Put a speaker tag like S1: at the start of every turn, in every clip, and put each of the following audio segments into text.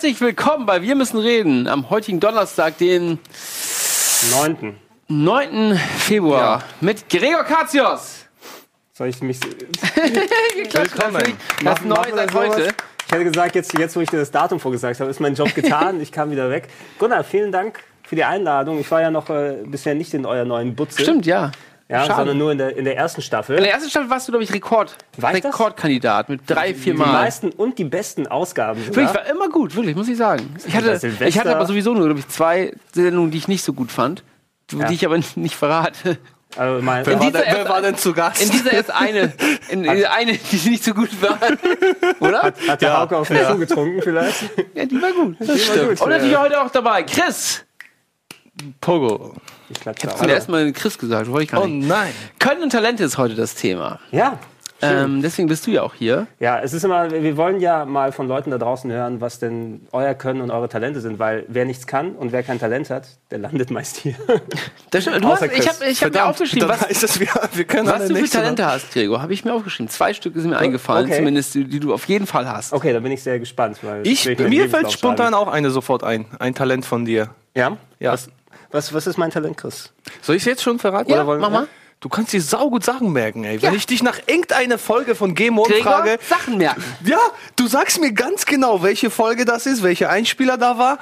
S1: Herzlich willkommen bei Wir müssen reden am heutigen Donnerstag, den
S2: Neunten.
S1: 9. Februar mit Gregor Katios.
S2: Soll ich mich.
S1: Willkommen. Das
S2: Mach-
S1: neu
S2: machen wir
S1: seit heute.
S2: Ich hätte gesagt, jetzt, jetzt wo ich dir das Datum vorgesagt habe, ist mein Job getan. Ich kam wieder weg. Gunnar, vielen Dank für die Einladung. Ich war ja noch äh, bisher nicht in eurer neuen Butze.
S1: Stimmt, ja.
S2: Ja,
S1: Schade.
S2: sondern nur in der, in der ersten Staffel.
S1: In der ersten Staffel warst du, glaube ich, Rekord.
S2: War ich das?
S1: Rekordkandidat mit drei, vier
S2: die
S1: Mal.
S2: meisten und die besten Ausgaben.
S1: Wirklich,
S2: sogar.
S1: war immer gut, wirklich, muss ich sagen. Ich hatte, ich hatte aber sowieso nur, glaube ich, zwei Sendungen, die ich nicht so gut fand, die
S2: Ja.
S1: ich aber nicht verrate.
S2: Also mein,
S1: In
S3: War
S1: dieser
S3: denn, wer war denn zu Gast?
S1: In dieser erst eine, in, in eine, die nicht so gut war. Oder?
S2: hat der
S3: Ja.
S2: Hauke auf den Schuh getrunken vielleicht?
S1: Ja, die war gut.
S2: Das stimmt.
S1: Und natürlich heute auch dabei Chris.
S3: Pogo.
S2: Ich klatsche
S1: Zum
S2: auch.
S1: ersten Mal Chris gesagt, wollte ich gar
S3: Oh
S1: nicht.
S3: nein.
S1: Können und Talente ist heute das Thema.
S2: Ja.
S1: Ähm, deswegen bist du ja auch hier.
S2: Ja, es ist immer, wir wollen ja mal von Leuten da draußen hören, was denn euer Können und eure Talente sind, weil wer nichts kann und wer kein Talent hat, der landet meist hier.
S1: Das stimmt. Du hast, ich habe ich hab mir aufgeschrieben, was,
S3: heißt es, wir, wir können
S1: was du für Talente hast, Gregor. Habe ich mir aufgeschrieben. Zwei Stück sind mir eingefallen,
S2: okay.
S1: zumindest, die, die du auf jeden Fall hast.
S2: Okay, da bin ich sehr gespannt. Weil
S3: Ich, mir fällt spontan auch eine sofort ein. Ein Talent von dir.
S2: Ja?
S3: Ja.
S2: Was, was, was ist mein Talent, Chris?
S3: Soll ich es jetzt schon verraten?
S1: Ja,
S3: oder wollen
S1: mach mal.
S3: Du kannst dir saugut Sachen merken, ey. Wenn
S1: Ja.
S3: ich dich nach irgendeiner Folge von Game On
S1: Gregor,
S3: frage,
S1: Sachen merken.
S3: ja, du sagst mir ganz genau, welche Folge das ist, welcher Einspieler da war.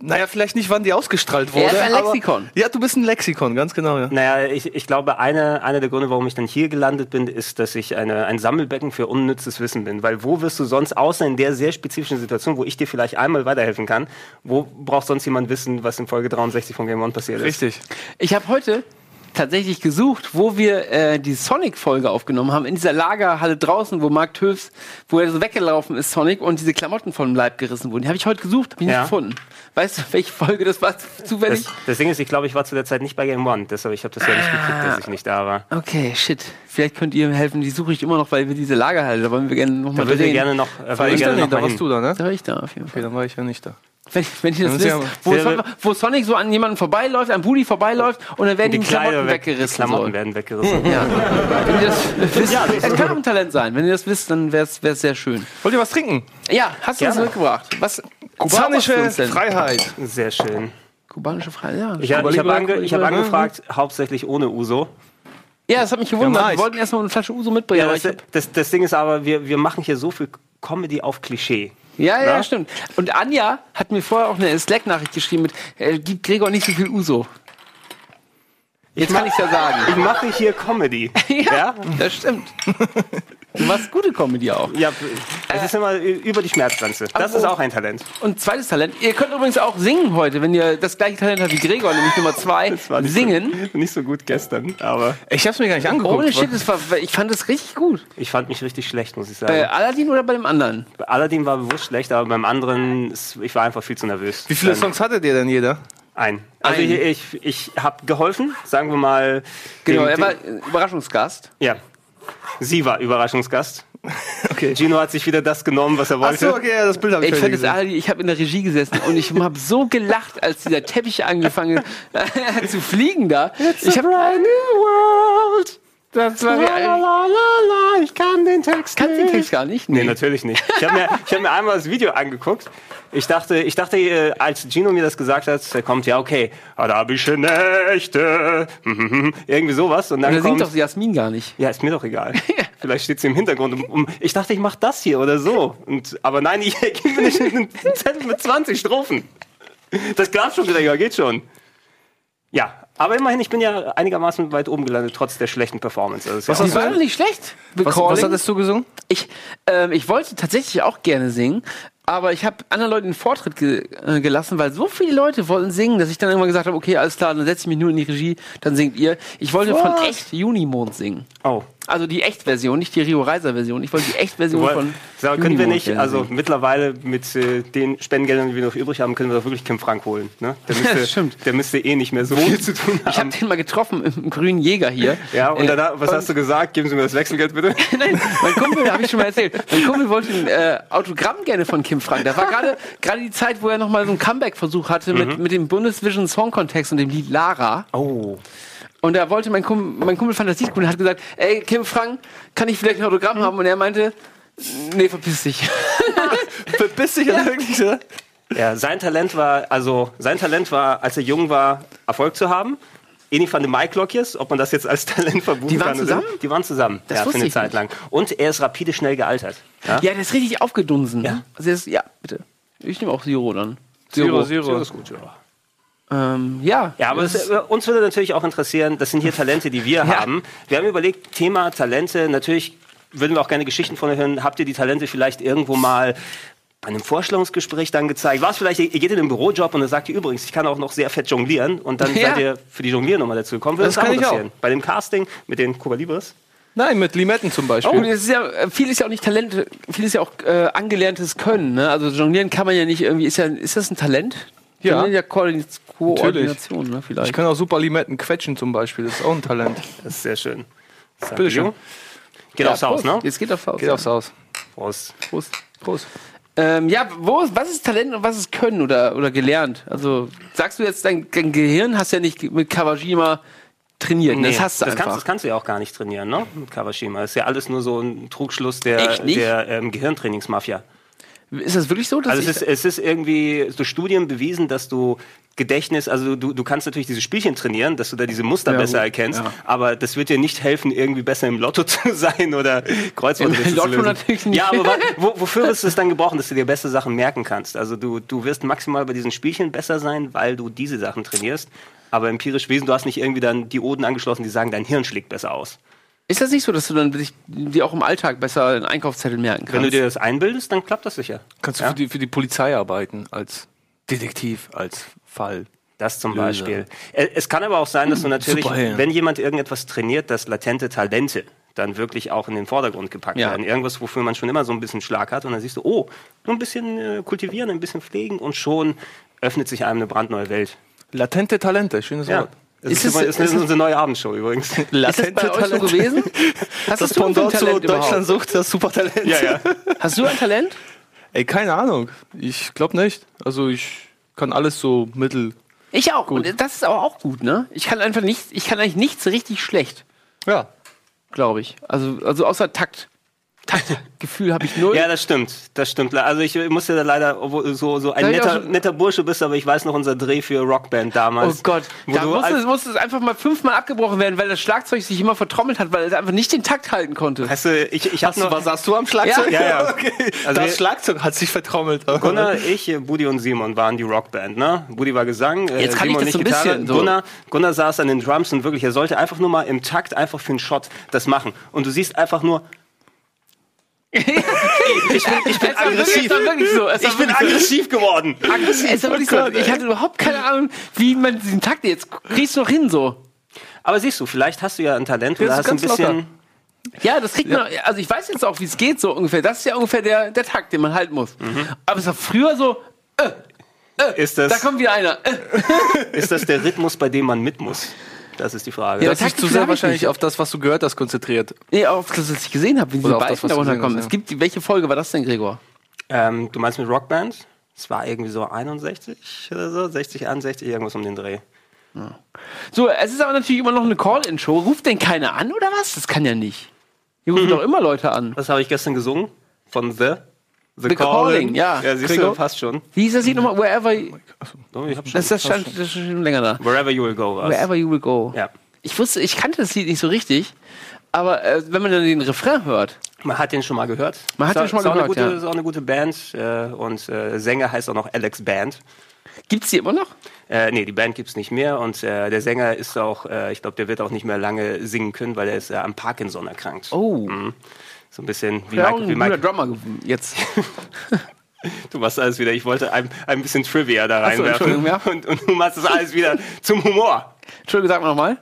S3: Naja, vielleicht nicht, wann die ausgestrahlt wurde.
S1: ist ein
S3: aber-
S1: Lexikon.
S3: Ja, du bist ein Lexikon, ganz genau, ja.
S2: Naja, ich, ich glaube, eine, einer der Gründe, warum ich dann hier gelandet bin, ist, dass ich eine, ein Sammelbecken für unnützes Wissen bin. Weil wo wirst du sonst, außer in der sehr spezifischen Situation, wo ich dir vielleicht einmal weiterhelfen kann, wo braucht sonst jemand wissen, was in Folge 63 von Game On passiert ist?
S3: Richtig.
S1: Ich habe heute tatsächlich gesucht, wo wir äh, die Sonic-Folge aufgenommen haben, in dieser Lagerhalle draußen, wo Mark Töfs, wo er so weggelaufen ist, Sonic, und diese Klamotten vom Leib gerissen wurden. Die habe ich heute gesucht, habe ich
S2: Ja.
S1: nicht gefunden. Weißt du, welche Folge das war zufällig?
S2: Das, das Ding ist, ich glaube, ich war zu der Zeit nicht bei Game One, deshalb ich habe das ja nicht gekriegt, dass ich nicht da war.
S1: Okay, shit. Vielleicht könnt ihr mir helfen. Die suche ich immer noch, weil wir diese Lagerhalle, da wollen wir gerne nochmal
S2: Da würde ich gerne noch, äh,
S3: War ich
S2: gerne noch
S3: da
S2: mal
S3: warst
S2: hin.
S3: du da, ne?
S1: Da war ich da auf jeden
S3: Okay,
S1: Fall.
S3: dann war ich ja nicht da.
S1: Wenn, wenn ihr das wisst, wo, Son wo Sonic so an jemanden vorbeiläuft, an Budi vorbeiläuft und dann werden
S2: Die
S1: die, Klamotten
S2: Kleider weg,
S1: weggerissen.
S2: Klamotten
S1: so.
S2: werden weggerissen.
S1: Ja. Wenn ihr das wisst,
S2: Ja, das
S1: es
S2: ist-
S1: kann auch ein Talent sein. Wenn ihr das wisst, dann wäre es sehr schön.
S3: Wollt ihr was trinken?
S1: Ja, hast du uns
S2: Gerne.
S1: mitgebracht? Was?
S3: Kubanische? Freiheit.
S2: Sehr schön.
S1: Kubanische Freiheit, ja.
S2: Ich, hab- ich habe ange, hab angefragt, hauptsächlich ohne Uso.
S1: Ja, das hat mich gewundert.
S3: Ja, nice.
S1: Wir wollten erstmal eine Flasche Uso mitbringen.
S2: Ja,
S1: aber
S2: das, das, das Ding ist aber, wir, wir machen hier so viel Comedy auf Klischee.
S1: Ja, ja,
S2: Na?
S1: stimmt. Und Anja hat mir vorher auch eine Slack-Nachricht geschrieben mit, äh, gib Gregor nicht so viel Uso. Jetzt kann ich ja sagen.
S2: Ich mache hier Comedy.
S1: Ja, das stimmt. Du machst gute Comedy auch.
S2: Ja, es ist immer über die Schmerzgrenze. Das
S1: Aber-
S2: ist auch ein Talent.
S1: Und zweites Talent. Ihr könnt übrigens auch singen heute, wenn ihr das gleiche Talent habt wie Gregor, nämlich Nummer zwei,
S2: nicht
S1: singen.
S2: So, nicht so gut gestern, aber
S3: Ich hab's mir gar nicht angeguckt.
S1: Ohne Shit, das war, ich fand das richtig gut.
S2: ich fand mich richtig schlecht, muss ich sagen.
S1: Bei Aladdin oder bei dem anderen?
S2: Bei Aladdin war bewusst schlecht, aber beim anderen, ich war einfach viel zu nervös.
S3: Wie viele Songs hattet ihr denn jeder?
S2: Ein. Also
S1: Ein.
S2: ich, ich, ich habe geholfen, sagen wir mal.
S1: Genau, er war Überraschungsgast.
S2: ja. Sie war Überraschungsgast.
S3: Okay.
S2: Gino hat sich wieder das genommen, was er wollte.
S3: Achso, okay, ja, das Bild habe ich,
S1: Ich
S3: gesehen.
S1: Ich habe in der Regie gesessen und ich habe so gelacht, als dieser Teppich angefangen hat zu fliegen da. ich habe
S2: world.
S1: Das war
S2: Lalalala, ich kann den Text
S1: kannst den Text gar nicht.
S2: Nee, natürlich nicht. Ich habe mir, ich hab mir einmal das Video angeguckt. Ich dachte, ich dachte, äh, als Gino mir das gesagt hat, der kommt, ja, okay, arabische Nächte, irgendwie sowas. Und dann
S1: Da singt
S2: kommt,
S1: doch Jasmin gar nicht.
S2: ja, ist mir doch egal. Vielleicht steht sie im Hintergrund. Um, um, ich dachte, ich mache das hier oder so. Und, aber nein, ich gebe mir nicht einen Zettel mit 20 Strophen. Das klappt schon, Gregor, geht schon. Ja, aber immerhin, ich bin ja einigermaßen weit oben gelandet, trotz der schlechten Performance. Also ist ja
S1: war doch nicht schlecht.
S3: Was, was hattest du gesungen?
S1: Ich, ähm, ich wollte tatsächlich auch gerne singen, aber ich habe anderen Leuten den Vortritt ge äh, gelassen, weil so viele Leute wollten singen, dass ich dann irgendwann gesagt habe, okay, alles klar, dann setze ich mich nur in die Regie, dann singt ihr. Ich wollte von
S2: Was?
S1: echt Junimond singen.
S2: oh.
S1: Also die Echtversion, nicht die Rio Reiser Version. Ich wollte die Echtversion von.
S2: So, können wir nicht, also mittlerweile mit äh, den Spendengeldern, die wir noch übrig haben, können wir doch wirklich Kim Frank holen. Ne? Der, müsste,
S1: das stimmt.
S2: der müsste eh nicht mehr so viel zu tun
S1: Ich habe
S2: haben.
S1: den mal getroffen im, grünen Jäger hier.
S2: Ja, und
S1: Äh,
S2: danach, was hast du gesagt? Geben Sie mir das Wechselgeld bitte.
S1: Nein, mein Kumpel, habe ich schon mal erzählt, mein Kumpel wollte ein äh, Autogramm gerne von Kim Frank. Da war gerade gerade die Zeit, wo er noch mal so einen Comeback-Versuch hatte mit, mit dem Bundesvision Song Contest und dem Lied Lara.
S2: Oh.
S1: Und da wollte mein Kumpel, mein Kumpel fand das Lied gut und hat gesagt, ey, Kim Frank, kann ich vielleicht ein Autogramm haben? Und er meinte, Nee, verpiss dich.
S3: Bist du ja wirklich so?
S2: Ja, sein Talent war, also sein Talent war, als er jung war, Erfolg zu haben. Eni van de Maiklokjes, ob man das jetzt als Talent verbuchen
S1: Die waren
S2: kann. oder-
S1: zusammen?
S2: Die waren zusammen,
S1: Das
S2: ja, für eine Zeit
S1: nicht.
S2: lang. Und er ist rapide schnell gealtert. Ja?
S1: Ja, der ist richtig aufgedunsen.
S2: Ja.
S1: Also ist, ja, bitte. Ich nehme auch Zero dann.
S3: Zero,
S2: Zero
S3: Zero.
S2: ist gut, ja.
S1: Ähm, ja.
S2: Ja, aber es, uns würde natürlich auch interessieren, das sind hier Talente, die wir haben. Wir haben überlegt, Thema Talente, natürlich würden wir auch gerne Geschichten von euch hören. Habt ihr die Talente vielleicht irgendwo mal bei einem Vorstellungsgespräch dann gezeigt? War es vielleicht, ihr geht in einen Bürojob und dann sagt ihr übrigens, ich kann auch noch sehr fett jonglieren und dann
S1: Ja.
S2: seid ihr für die Jongliernummer dazu gekommen. Würde
S3: Das
S2: uns
S3: kann ich auch.
S2: interessieren. Bei dem Casting mit den Cuba Libres.
S3: Nein, mit Limetten zum Beispiel.
S1: Oh, das ist ja, äh, viel ist ja auch nicht Talent, viel ist ja auch äh, angelerntes Können. Ne? Also jonglieren kann man ja nicht irgendwie. Ist, ja, ist das ein Talent?
S3: Ja.
S1: Jonglieren Ja, Koordin Koordination, ne, vielleicht.
S3: Ich kann auch super Limetten quetschen zum Beispiel. Das ist auch ein Talent.
S2: Das ist sehr schön.
S3: Bitte schön.
S2: Geht
S1: Ja,
S2: aufs Haus, ne?
S1: Jetzt geht aufs Haus.
S3: Geht aufs Haus.
S2: Prost.
S1: Prost.
S3: Prost.
S1: Ähm, ja, wo was ist Talent und was ist Können oder, oder gelernt? Also sagst du jetzt, dein, dein Gehirn hast ja nicht mit Kawajima trainiert. ne?
S2: Nee,
S1: das hast du
S2: das
S1: einfach.
S2: Kannst, das kannst du ja auch gar nicht trainieren, ne? Mit Kawashima. Das ist ja alles nur so ein Trugschluss der, der ähm, Gehirntrainingsmafia.
S1: Ist das wirklich so? Dass
S2: Also es ist, es ist irgendwie durch Studien bewiesen, dass du Gedächtnis, also du, du kannst natürlich diese Spielchen trainieren, dass du da diese Muster
S1: Ja,
S2: besser
S1: gut,
S2: erkennst,
S1: ja.
S2: aber das wird dir nicht helfen, irgendwie besser im Lotto zu sein oder Kreuzworträtsel
S1: Im
S2: zu
S1: Lotto
S2: lösen.
S1: natürlich nicht.
S2: Ja, aber wo, wofür ist es dann gebrauchen, dass du dir bessere Sachen merken kannst? Also du, du wirst maximal bei diesen Spielchen besser sein, weil du diese Sachen trainierst. Aber empirisch Wesen, du hast nicht irgendwie dann die Oden angeschlossen, die sagen, dein Hirn schlägt besser aus.
S1: Ist das nicht so, dass du dann dich, dir auch im Alltag besser einen Einkaufszettel merken kannst?
S2: Wenn du dir das einbildest, dann klappt das sicher.
S3: Kannst du
S2: Ja?
S3: für, die, für die Polizei arbeiten als Detektiv, als Fall.
S2: Das zum
S3: Löser.
S2: Beispiel. Äh, Es kann aber auch sein, dass du natürlich,
S3: Superhelden.
S2: wenn jemand irgendetwas trainiert, dass latente Talente dann wirklich auch in den Vordergrund gepackt
S1: Ja.
S2: werden. Irgendwas, wofür man schon immer so ein bisschen Schlag hat. Und dann siehst du, oh, nur ein bisschen äh, kultivieren, ein bisschen pflegen und schon öffnet sich einem eine brandneue Welt.
S3: Latente Talente, schönes
S2: Ja.
S3: Wort.
S2: Das
S1: Ist
S2: ist,
S1: es-
S2: ist,
S1: ist
S2: unsere neue Abendshow übrigens.
S1: ist das bei euch so gewesen? Hast
S3: Das
S1: du ein
S3: Pendant zu
S1: Talent
S3: Deutschland
S1: überhaupt?
S3: sucht das Supertalent.
S2: ja, ja.
S1: Hast du ein Talent?
S3: Ey, keine Ahnung. Ich glaube nicht. Also ich kann alles so mittel.
S1: Ich auch. Und das ist aber auch gut, ne? Ich kann einfach nicht, ich kann eigentlich nichts richtig schlecht,
S3: Ja.
S1: glaube ich. Also, also außer Takt. Taktgefühl habe ich null.
S2: Ja, das stimmt. Das stimmt. Also ich musste da leider obwohl so, so ein
S1: ich
S2: netter,
S1: schon-
S2: netter Bursche bist, aber ich weiß noch unser Dreh für Rockband
S1: Oh
S2: damals.
S1: Gott,
S2: Wo
S1: da
S2: du
S1: musste,
S2: als-
S1: musste es einfach mal fünfmal abgebrochen werden, weil das Schlagzeug sich immer vertrommelt hat, weil es einfach nicht den Takt halten konnte.
S2: Weißt du, ich, ich hab
S3: Hast du, was hast du am Schlagzeug?
S1: Ja,
S2: ja.
S3: okay.
S2: Also
S3: das Schlagzeug hat sich vertrommelt.
S2: Gunnar, ich, Budi und Simon waren die Rockband, ne? Budi war Gesang, äh,
S1: Jetzt kann ich
S2: Simon
S1: das so ein
S2: nicht Gitarre.
S1: bisschen so.
S2: Gunnar, Gunnar saß an den Drums und wirklich, er sollte einfach nur mal im Takt einfach für einen Shot das machen. Und du siehst einfach nur, ich bin, ich bin
S1: wirklich-
S2: aggressiv.
S1: Wirklich so.
S2: Ich bin
S1: wirklich so.
S2: aggressiv geworden.
S1: Es war wirklich so. Ich hatte überhaupt keine Ahnung, wie man diesen Takt jetzt kriegst du noch hin so.
S2: Aber siehst du, vielleicht hast du ja ein Talent oder
S3: ist
S2: hast ein bisschen.
S3: locker.
S1: Ja, das kriegt man. Also ich weiß jetzt auch, wie es geht so ungefähr. Das ist ja ungefähr der, der Takt, den man halten muss. Aber es war früher so.
S2: Ist
S1: Da
S2: das,
S1: kommt wieder einer. Äh.
S2: ist das der Rhythmus, bei dem man mit muss? Das ist die Frage.
S1: Ja,
S3: Das ist
S1: Taktgefühl
S3: zu sehr wahrscheinlich
S1: nicht.
S3: auf das, was du gehört hast, konzentriert.
S1: Nee, auf das, was ich gesehen habe, wie diese
S3: das, was
S1: da runterkommen.
S3: hast,
S1: Es
S3: ja.
S1: gibt, welche Folge war das denn, Gregor?
S2: Ähm, du meinst mit Rockband? Es war irgendwie so 61 oder so, 60, 61, irgendwas um den Dreh.
S1: So, es ist aber natürlich immer noch eine Call-In-Show. Ruft denn keiner an oder was? Das kann ja nicht. Hier
S3: Mhm.
S1: rufen doch immer Leute an.
S2: Was habe ich gestern gesungen? Von The? The,
S1: The Calling, ja.
S2: Ja, siehst du, fast schon.
S1: Wie hieß das Lied nochmal? Wherever. you-
S2: So, ich hab schon
S1: Das, das, stand, das ist schon länger da.
S2: Wherever you will go. Was?
S1: Wherever you will go.
S2: Ja.
S1: Ich wusste, ich kannte das Lied nicht so richtig. Aber äh, wenn man dann den Refrain hört,
S2: Man hat den schon mal gehört.
S1: Man hat
S2: Ist
S1: den schon mal gehört,
S2: gute,
S1: ja.
S2: Ist auch eine gute Band. Äh, und äh, Sänger heißt auch noch Alex Band.
S1: gibt's die immer noch?
S2: Äh, nee, die Band gibt's nicht mehr. Und äh, der Sänger ist auch, äh, ich glaube, der wird auch nicht mehr lange singen können, weil er ist äh, am Parkinson erkrankt.
S1: Oh.
S2: Mhm. So ein bisschen wie
S1: Ja,
S2: Michael.
S1: ein
S2: Wie Michael
S1: Drummer jetzt.
S2: du machst alles wieder. Ich wollte ein, ein bisschen Trivia da
S1: so,
S2: reinwerfen.
S1: Entschuldigung, ja.
S2: und, und du machst das alles wieder zum Humor.
S1: Entschuldigung, sag mal nochmal.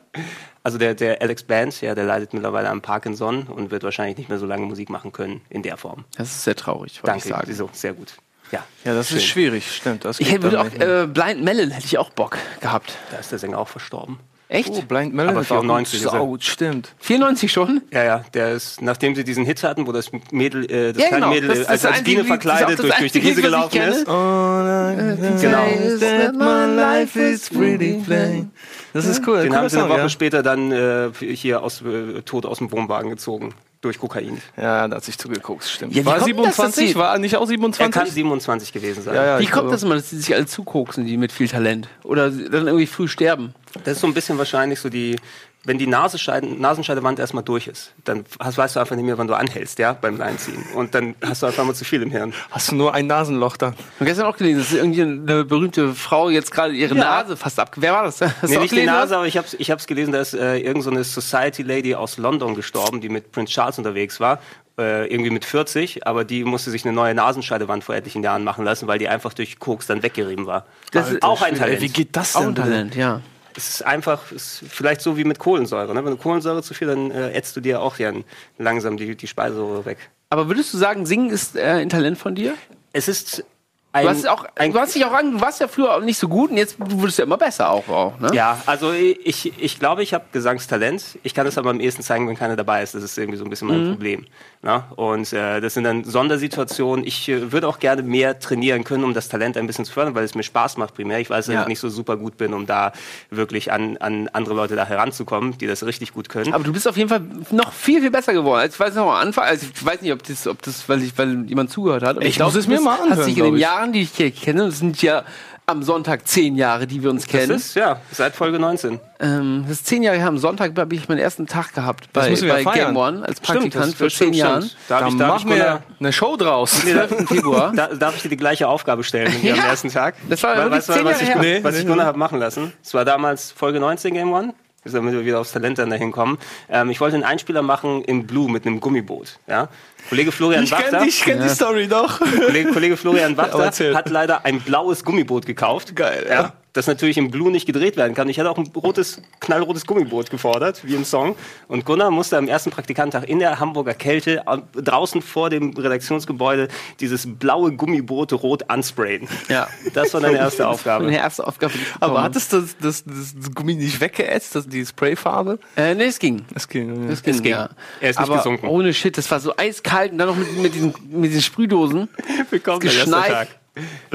S2: Also der, der Alex Band, ja, der leidet mittlerweile am Parkinson und wird wahrscheinlich nicht mehr so lange Musik machen können in der Form.
S1: Das ist sehr traurig, wollte
S2: Danke,
S1: ich sagen.
S2: wieso? Sehr gut. Ja,
S3: Ja, das
S2: schön.
S3: ist schwierig, stimmt. Das
S1: Ich hätte auch, äh, Blind Melon hätte ich auch Bock gehabt.
S2: Da ist der Sänger auch verstorben.
S1: Echt?
S3: oh, Blind Melon
S2: aber
S3: ist auch
S2: 94 ist er.
S3: Sau, stimmt.
S1: 94 schon?
S2: Ja, ja, der ist, nachdem sie diesen Hit hatten, wo das Mädel, äh, das
S1: Ja,
S2: kleine
S1: genau.
S2: Mädel
S1: Das
S2: äh, als,
S1: das
S2: als Biene
S1: das
S2: verkleidet
S1: das
S2: durch, durch die Wiese gelaufen ist.
S1: Genau.
S3: That my life is pretty plain. Das ist cool.
S2: Den haben sie eine Woche
S3: ja.
S2: später dann äh, hier aus, äh, tot aus dem Wohnwagen gezogen. durch Kokain.
S3: Ja, da hat sich zugeguckt, stimmt.
S1: Ja, wie
S3: war
S1: kommt das, dass
S3: 27?
S1: sie-
S3: war er nicht auch
S2: Er
S3: 27?
S2: kann 27 gewesen sein.
S3: ja, ja,
S1: Wie kommt
S3: glaube-
S1: das immer, dass die sich alle zukoksen, die mit viel Talent? Oder dann irgendwie früh sterben?
S2: Das ist so ein bisschen wahrscheinlich so die, wenn die Nasenscheidewand erstmal durch ist, dann hast, weißt du einfach nicht mehr, wann du anhältst, ja, beim Einziehen. Und dann hast du einfach mal zu viel im Hirn.
S3: Hast du nur ein Nasenloch da?
S1: Ich habe gestern auch gelesen, dass irgendwie eine berühmte Frau jetzt gerade ihre
S2: Ja.
S1: Nase fast ab. Wer war das? Hast
S2: Nee,
S1: auch
S2: nicht die Nase, aber ich habe ich hab's gelesen, da ist äh, irgend so eine Society Lady aus London gestorben, die mit Prince Charles unterwegs war. Äh, irgendwie mit 40, aber die musste sich eine neue Nasenscheidewand vor etlichen Jahren machen lassen, weil die einfach durch Koks dann weggerieben war.
S1: Das ist-
S2: auch ein Talent.
S3: wie geht das
S1: Auch
S3: denn?
S1: ein
S3: bitte?
S1: Talent, ja.
S2: Es ist einfach, es ist vielleicht so wie mit Kohlensäure. Ne? Wenn du Kohlensäure zu viel, dann äh, ätzt du dir auch ja langsam die, die Speiseröhre weg.
S1: Aber würdest du sagen, Singen ist äh, ein Talent von dir?
S2: Es ist ein,
S1: Du hast, auch,
S2: ein
S1: du hast dich auch an, du warst ja früher auch nicht so gut und jetzt wurdest du ja immer besser auch. auch ne?
S2: Ja, also ich, ich glaube, ich habe Gesangstalent. Ich kann es aber am ehesten zeigen, wenn keiner dabei ist. Das ist irgendwie so ein bisschen mein
S1: Mhm.
S2: Problem. Ne? Und äh, das sind dann Sondersituationen. Ich äh, würde auch gerne mehr trainieren können, um das Talent ein bisschen zu fördern, weil es mir Spaß macht primär. Ich weiß, dass
S1: Ja.
S2: ich nicht so super gut bin, um da wirklich an, an andere Leute da heranzukommen, die das richtig gut können.
S1: Aber du bist auf jeden Fall noch viel, viel besser geworden. Als ich weiß noch am Anfang, also ich weiß nicht, ob das, ob das weil, ich, weil jemand zugehört hat. aber
S3: Ich
S1: glaub,
S3: muss es mir mal anhören,
S1: Hast dich in den
S3: ich.
S1: Jahren, die ich hier kenne, das sind ja am Sonntag zehn Jahre, die wir uns
S2: das
S1: kennen.
S2: ist, ja, seit Folge 19.
S1: Ähm, das ist zehn Jahre her. Am Sonntag habe ich meinen ersten Tag gehabt bei, bei
S3: ja.
S1: Game One als Praktikant
S2: das
S1: für zehn
S2: stimmt,
S1: Jahren.
S2: stimmt. Da, ich, da ich
S3: machen wir eine Show draus.
S1: 12. Februar.
S2: Da, darf ich dir die gleiche Aufgabe stellen wie
S1: Ja.
S2: am ersten Tag?
S1: Das war
S2: Weil- weißt du,
S1: zehn
S2: was ich,
S1: Jahre
S3: her.
S2: was
S3: Nee,
S2: ich
S3: nee,
S2: Gunnar
S3: nee.
S2: habe machen lassen. Es war damals Folge 19 Game One. Damit wir wieder aufs Talent dann dahin kommen. Ähm, ich wollte einen Einspieler machen in Blue mit einem Gummiboot. Ja? Kollege Florian
S3: Ich
S2: Wachter,
S3: kenne ich kenn die Story doch.
S2: Kollege, Kollege Florian Wachter hat leider ein blaues Gummiboot gekauft.
S3: Geil, ja.
S2: Das natürlich im Blue nicht gedreht werden kann. Ich hatte auch ein rotes, knallrotes Gummiboot gefordert, wie im Song. Und Gunnar musste am ersten Praktikanttag in der Hamburger Kälte am- draußen vor dem Redaktionsgebäude dieses blaue Gummiboot rot ansprayen.
S1: Ja.
S2: Das war deine erste
S1: Meine
S2: Aufgabe.
S1: erste Aufgabe.
S3: Aber
S1: bekommen
S3: hat es das, das, das, Gummi nicht weggeätzt, das, die Sprayfarbe?
S1: Äh, nee, es ging.
S3: Das ging.
S1: Es ging,
S2: ging.
S1: ja.
S2: Er ist nicht
S1: Aber
S2: gesunken.
S1: ohne Shit, das war so eiskalt und dann noch mit, mit, diesen, mit diesen Sprühdosen.
S2: Willkommen, der erste
S1: geschneit.
S2: Tag.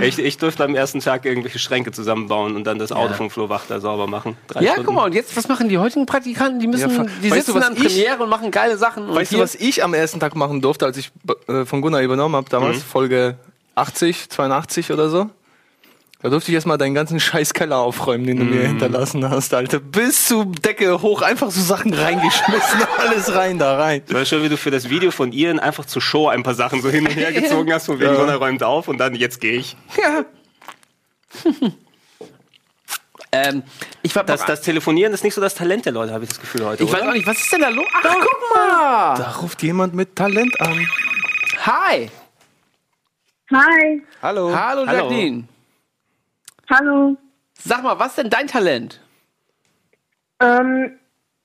S2: Ich, ich durfte am ersten Tag irgendwelche Schränke zusammenbauen und dann das Auto
S1: Ja.
S2: vom Flo Wachter sauber machen. Drei
S1: Ja,
S2: Stunden.
S1: guck mal, und jetzt, was machen die heutigen Praktikanten? Die müssen,
S3: Ja,
S1: die sitzen
S3: du,
S1: an Premiere und machen geile Sachen. Und
S3: Weißt du, was ich am ersten Tag machen durfte, als ich äh, von Gunnar übernommen habe, damals, Folge 80, 82 oder so? Da durfte ich erstmal deinen ganzen Scheißkeller aufräumen, den du mir hinterlassen hast, Alter. Bis zur Decke hoch, einfach so Sachen reingeschmissen, alles rein, da rein.
S2: Ich weiß schon, wie du für das Video von Ian einfach zur Show ein paar Sachen so hin und her gezogen hast, von wegen Gunnar räumt auf und dann jetzt gehe ich.
S1: Ja. ähm, ich war
S2: Das, das Telefonieren ist nicht so das Talent der Leute, habe ich das Gefühl heute.
S1: ich weiß
S2: oder?
S1: auch nicht, was ist denn da los? Ach, guck mal!
S3: Da ruft jemand mit Talent an.
S1: Hi!
S4: Hi,
S3: Hallo.
S1: Hallo,
S2: Hallo.
S1: Jacqueline.
S4: Hallo.
S1: Sag mal, was ist denn dein Talent?
S4: Ähm,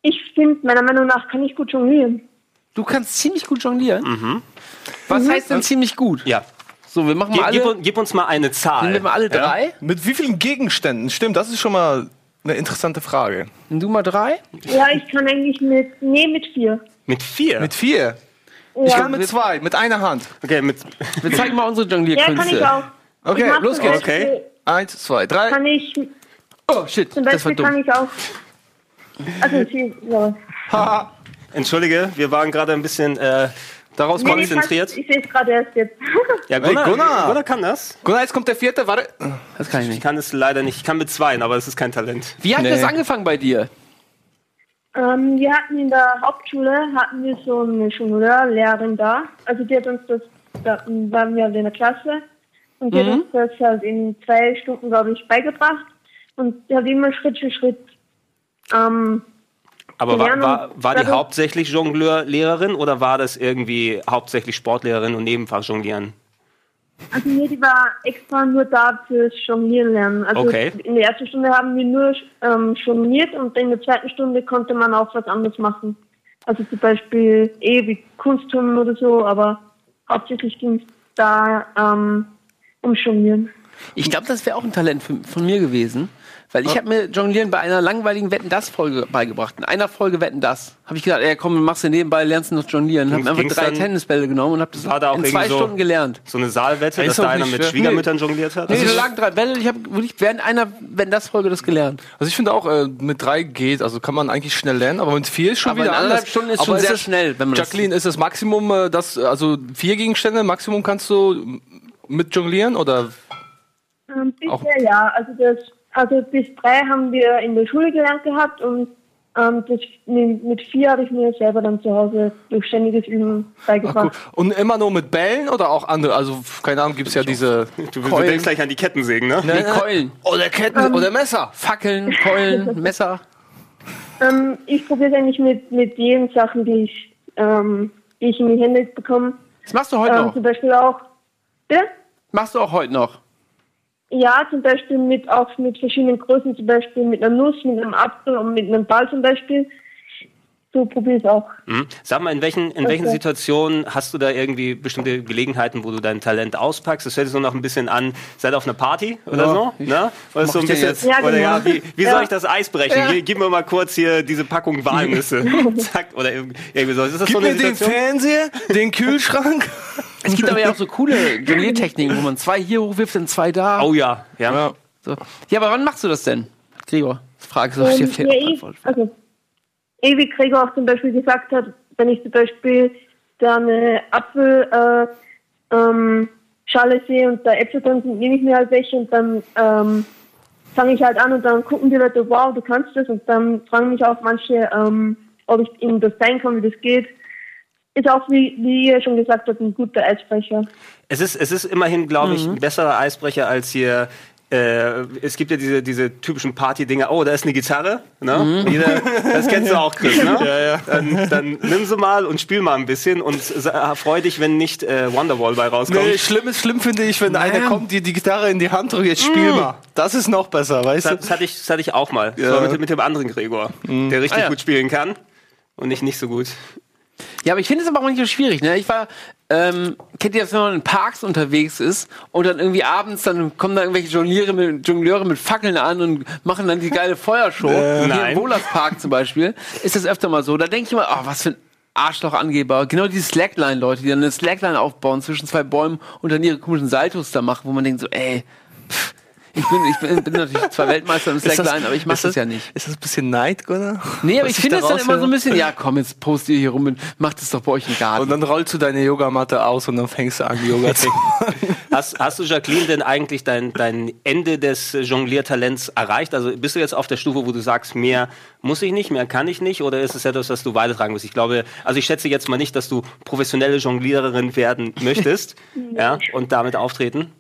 S4: ich finde, meiner Meinung nach kann ich gut jonglieren.
S1: Du kannst ziemlich gut jonglieren. Was heißt denn ziemlich gut?
S2: Ja.
S1: So, wir machen
S2: Gib,
S1: mal
S2: gib,
S1: alle,
S2: uns- gib uns mal eine Zahl.
S1: nehmen wir mal alle
S2: Ja?
S1: drei.
S3: Mit wie vielen Gegenständen? Stimmt, das ist schon mal eine interessante Frage.
S1: Nimm du mal drei.
S4: Ja, ich kann eigentlich mit, nee, mit vier.
S2: Mit vier?
S3: Mit vier. Ich
S4: Ja,
S3: kann mit zwei, mit einer Hand.
S2: okay, mit,
S1: Wir zeigen mal unsere
S4: ja kann ich
S1: Jonglierkünste.
S4: auch.
S3: Okay,
S4: ich
S3: los geht's.
S2: Okay.
S3: Eins, zwei, drei.
S4: Kann ich,
S1: oh, shit,
S4: zum
S1: das war
S4: Beispiel kann
S1: dumm.
S4: ich auch. Also, vier, ja.
S2: Entschuldige, wir waren gerade ein bisschen äh, daraus
S4: Nee,
S2: konzentriert.
S4: Ich, ich sehe es gerade erst jetzt.
S2: Ja, Gunnar,
S3: Hey, Gunnar.
S2: Gunnar kann das.
S3: Gunnar, jetzt kommt der vierte. Warte.
S1: Das kann ich
S2: Ich
S1: nicht.
S2: kann es leider nicht. Ich kann mit zweien, aber es ist kein Talent.
S1: Wie hat
S3: Nee.
S1: das angefangen bei dir?
S4: ähm, wir hatten in der Hauptschule, hatten wir so eine Jongleur-Lehrerin da. Also, die hat uns das, da waren wir in der Klasse. Und die hat uns das halt in zwei Stunden, glaube ich, beigebracht. Und die hat immer Schritt für Schritt ähm,
S2: Aber war, war, war die hauptsächlich Jongleur-Lehrerin oder war das irgendwie hauptsächlich Sportlehrerin und Nebenfach Jonglieren?
S4: Also nee, die war extra nur da fürs Jonglieren lernen. Also
S2: Okay.
S4: in der ersten Stunde haben wir nur ähm, jongliert und in der zweiten Stunde konnte man auch was anderes machen. Also zum Beispiel eh wie Kunstturnen oder so, aber hauptsächlich ging es da ähm, um Jonglieren.
S1: Ich glaube, das wäre auch ein Talent für, von mir gewesen. Weil ich habe mir Jonglieren bei einer langweiligen Wetten das Folge beigebracht. In einer Folge Wetten das. Habe ich gesagt, ey, komm, machst du nebenbei, lernst du noch Jonglieren. Hab
S2: Ging's-
S1: einfach drei
S2: dann-
S1: Tennisbälle genommen und habe das
S2: War da auch
S1: in zwei
S2: so-
S1: Stunden gelernt.
S2: So eine Saalwette, dass
S3: ist
S2: da einer mit. Schwiegermüttern jongliert hat?
S1: Nee, da lagen drei Bälle. Ich habe wirklich während einer Wetten das Folge das gelernt.
S3: Also ich finde auch, äh, mit drei geht, also kann man eigentlich schnell lernen, aber mit vier ist schon
S1: Aber
S3: wieder
S1: anderthalb. Stunden ist
S3: aber
S1: schon sehr
S3: es-
S1: schnell, wenn man das-
S3: Jacqueline, ist das Maximum, äh, das, also vier Gegenstände, Maximum kannst du mit jonglieren oder?
S4: Ähm, bisher
S3: Auch-
S4: ja. Also das, also bis drei haben wir in der Schule gelernt gehabt und ähm, das, mit vier habe ich mir selber dann zu Hause durch ständiges Üben
S3: Ach,
S4: beigebracht.
S3: cool. Und immer nur mit Bällen oder auch andere? Also, keine Ahnung, gibt's ja diese.
S2: Du, du denkst gleich an die Kettensägen, ne?
S1: Nee, Keulen.
S3: Oder Ketten oder Messer.
S1: Fackeln, Keulen, Messer.
S4: Ähm, ich probiere es eigentlich mit, mit den Sachen, die ich, ähm, die ich in die Hände bekomme.
S1: Das machst du heute
S4: Ähm,
S1: noch.
S4: zum Beispiel auch, bitte?
S1: Machst du auch heute noch.
S4: Ja, zum Beispiel mit auch mit verschiedenen Größen, zum Beispiel mit einer Nuss, mit einem Apfel und mit einem Ball zum Beispiel. So probiere ich es auch.
S2: Mhm. Sag mal, in welchen, in welchen
S4: Okay.
S2: Situationen hast du da irgendwie bestimmte Gelegenheiten, wo du dein Talent auspackst? Das hört sich so noch ein bisschen an, seid auf einer Party oder
S3: Ja,
S2: so? Ne? Oder so ein
S1: dir
S2: bisschen,
S1: jetzt.
S4: Ja,
S2: oder ja,
S4: genau.
S2: wie, wie
S4: Ja.
S2: soll ich das Eis brechen? Gib, gib mir mal kurz hier diese Packung Walnüsse. Zack, oder irg- irgendwie so. Ist das
S3: Gib
S2: so eine
S3: mir den
S2: Situation?
S3: Fernseher, den Kühlschrank.
S1: Es gibt aber ja auch so coole Jongliertechniken, wo man zwei hier hochwirft und zwei da.
S2: Oh ja, ja.
S3: Ja.
S1: So. Ja, aber wann machst du das denn? Gregor, Frage so.
S4: Und
S1: ich
S4: ja, eh, also, wie Gregor auch zum Beispiel gesagt hat, wenn ich zum Beispiel da eine Apfelschale äh, ähm, sehe und da Äpfel drin sind, nehme ich mir halt welche und dann ähm, fange ich halt an und dann gucken die Leute, wow, du kannst das und dann fragen mich auch manche, ähm, ob ich ihnen das zeigen kann, wie das geht. Ist auch, wie, wie ihr schon gesagt habt, ein guter Eisbrecher.
S2: Es ist, es ist immerhin, glaube ich, ein besserer Eisbrecher als hier. Äh, es gibt ja diese, diese typischen Party-Dinger. Oh, da ist eine Gitarre. Ne? Jeder, das kennst du auch, Chris. Ne? ja, ja. Dann, dann nimm sie mal und spiel mal ein bisschen und freu dich, wenn nicht äh, Wonderwall bei rauskommt.
S3: Nee, schlimm ist schlimm, finde ich, wenn einer kommt, die die Gitarre in die Hand drückt, jetzt spiel mal. Das ist noch besser, weißt
S2: Das,
S3: du?
S2: das, hatte ich, das hatte ich auch mal. Das
S3: Ja.
S2: war mit, mit dem anderen Gregor, der richtig
S1: Ah, ja.
S2: gut spielen kann und ich nicht so gut.
S1: Ja, aber ich finde es aber auch nicht so schwierig. Ne? Ich war, ähm, kennt ihr das, wenn man in Parks unterwegs ist und dann irgendwie abends, dann kommen da irgendwelche Jongleure mit, Jongleure mit Fackeln an und machen dann die geile Feuershow. Hier
S2: nein.
S1: im Wohlers Park zum Beispiel ist das öfter mal so. Da denke ich immer, oh, was für ein Arschlochangeber. Genau die Slackline-Leute, die dann eine Slackline aufbauen zwischen zwei Bäumen und dann ihre komischen Saltos da machen, wo man denkt so, ey, pff, ich bin, ich bin, bin natürlich zwar Weltmeister im
S3: das-
S1: Slackline, aber ich mach
S3: ist
S1: das ja nicht.
S3: Ist das ein bisschen Neid, oder?
S1: Nee, aber
S3: Was
S1: ich finde es dann immer so ein bisschen, ja komm, jetzt post ihr hier rum und macht es doch bei euch im Garten.
S3: Und dann rollst du deine Yogamatte aus und dann fängst du an, Yoga zu machen.
S2: Hast, hast du, Jacqueline, denn eigentlich dein, dein Ende des Jongliertalents erreicht? Also bist du jetzt auf der Stufe, wo du sagst, mehr muss ich nicht, mehr kann ich nicht? Oder ist es etwas, das du weitertragen musst? Ich glaube, also ich schätze jetzt mal nicht, dass du professionelle Jongliererin werden möchtest ja, und damit auftreten.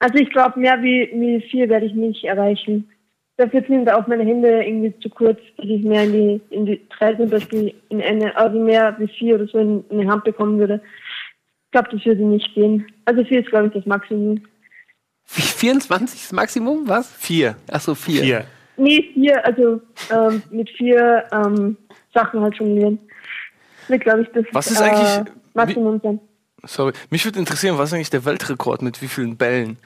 S4: Also ich glaube, mehr wie, wie vier werde ich nicht erreichen. Dafür sind auch meine Hände irgendwie zu kurz, dass ich mehr in die, in die drei zum Beispiel in eine, also mehr wie vier oder so in, in eine Hand bekommen würde. Ich glaube, das würde nicht gehen. Also vier ist, glaube ich, das Maximum.
S1: 24 ist Maximum, was?
S3: Vier.
S1: Ach so, vier.
S2: Hier.
S4: Nee, vier, also ähm, mit vier ähm, Sachen halt jonglieren. Wird, glaube ich, das
S3: Was ist
S4: äh,
S3: eigentlich-
S4: Maximum sein.
S3: Sorry. Mich würde interessieren, was ist eigentlich der Weltrekord mit wie vielen Bällen?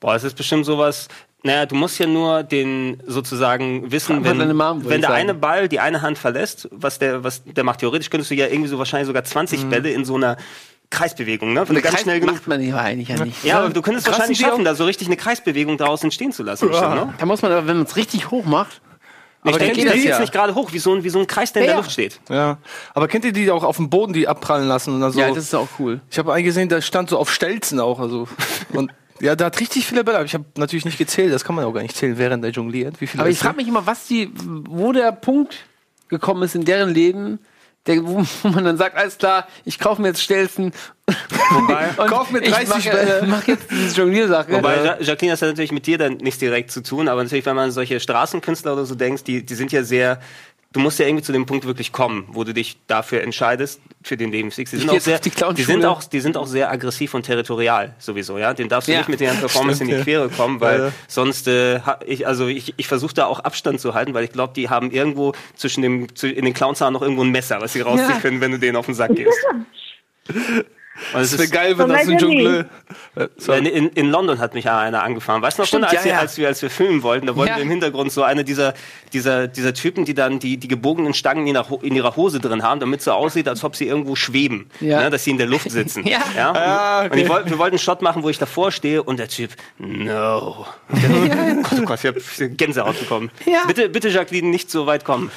S2: Boah, es ist bestimmt sowas. Naja, du musst ja nur den sozusagen wissen, wenn,
S1: Mom,
S2: wenn der
S1: sagen.
S2: eine Ball die eine Hand verlässt, was der, was der macht, theoretisch könntest du ja irgendwie so wahrscheinlich sogar 20 Bälle in so einer Kreisbewegung, ne? Wenn du ganz
S1: Kreis
S2: schnell genug.
S1: macht man die eigentlich ja nicht.
S2: Ja, aber du könntest
S3: Krass,
S2: wahrscheinlich schaffen, da so richtig eine Kreisbewegung daraus entstehen zu lassen. bestimmt, ne?
S1: Da muss man aber, wenn man es richtig hoch macht,
S3: Aber
S2: denke,
S3: kennt
S2: ich
S3: ihr
S2: gehe
S3: das
S2: jetzt
S1: ja?
S2: nicht gerade hoch, wie so, ein, wie so ein Kreis, der in
S1: Ja,
S2: der
S1: ja.
S2: Luft steht.
S3: Ja. Aber kennt ihr die auch auf dem Boden, die abprallen lassen? Und dann so,
S1: ja, das ist auch cool.
S3: ich habe einen gesehen, der stand so auf Stelzen auch. Also. Und ja, da hat richtig viele Bälle. Aber ich habe natürlich nicht gezählt. Das kann man auch gar nicht zählen, während er jongliert. Wie viele
S1: Aber ich frage mich immer, was die, wo der Punkt gekommen ist in deren Leben, der, wo, man dann sagt, alles klar, ich kaufe mir jetzt Stelzen.
S2: Wobei,
S3: Kauf mir 30
S1: ich mach, mach jetzt diese Jongliersache.
S2: Wobei, Ja- Jacqueline, das hat natürlich mit dir dann nichts direkt zu tun, aber natürlich, wenn man an solche Straßenkünstler oder so denkst, die, die sind ja sehr, du musst ja irgendwie zu dem Punkt wirklich kommen, wo du dich dafür entscheidest, für den Lebensweg. Die sind, auch sehr,
S1: die
S2: die, sind auch, die sind auch sehr aggressiv und territorial sowieso, ja. Den darfst du
S1: Ja.
S2: nicht mit deren Performance in die. Quere kommen, weil
S3: Ja, ja.
S2: sonst, äh, ich, also ich, ich versuche da auch Abstand zu halten, weil ich glaube, die haben irgendwo zwischen dem, zu, in den Clownzahn noch irgendwo ein Messer, was sie rausziehen
S1: Ja.
S2: können, wenn du denen auf den Sack gehst. Und es
S3: Das wäre
S2: ist,
S3: geil, wenn das ein. Jongleur. Äh, sorry.
S2: in, in, London hat mich einer angefahren. Weißt du noch,
S1: Stimmt,
S2: als,
S1: ja,
S2: wir,
S1: ja.
S2: als, wir, als wir filmen wollten, da wollten
S1: Ja.
S2: wir im Hintergrund so eine dieser, dieser, dieser Typen, die dann die, die gebogenen Stangen in, in ihrer Hose drin haben, damit es so aussieht, als ob sie irgendwo schweben.
S1: Ja.
S2: Ne, dass sie in der Luft sitzen.
S1: Ja.
S3: Ah,
S2: Und ich wollt, wir wollten einen Shot machen, wo ich davor stehe und der Typ, no. Und der, Gott, oh Gott, ich habe Gänsehaut bekommen.
S1: Ja.
S2: Bitte, bitte, Jacqueline, nicht so weit kommen.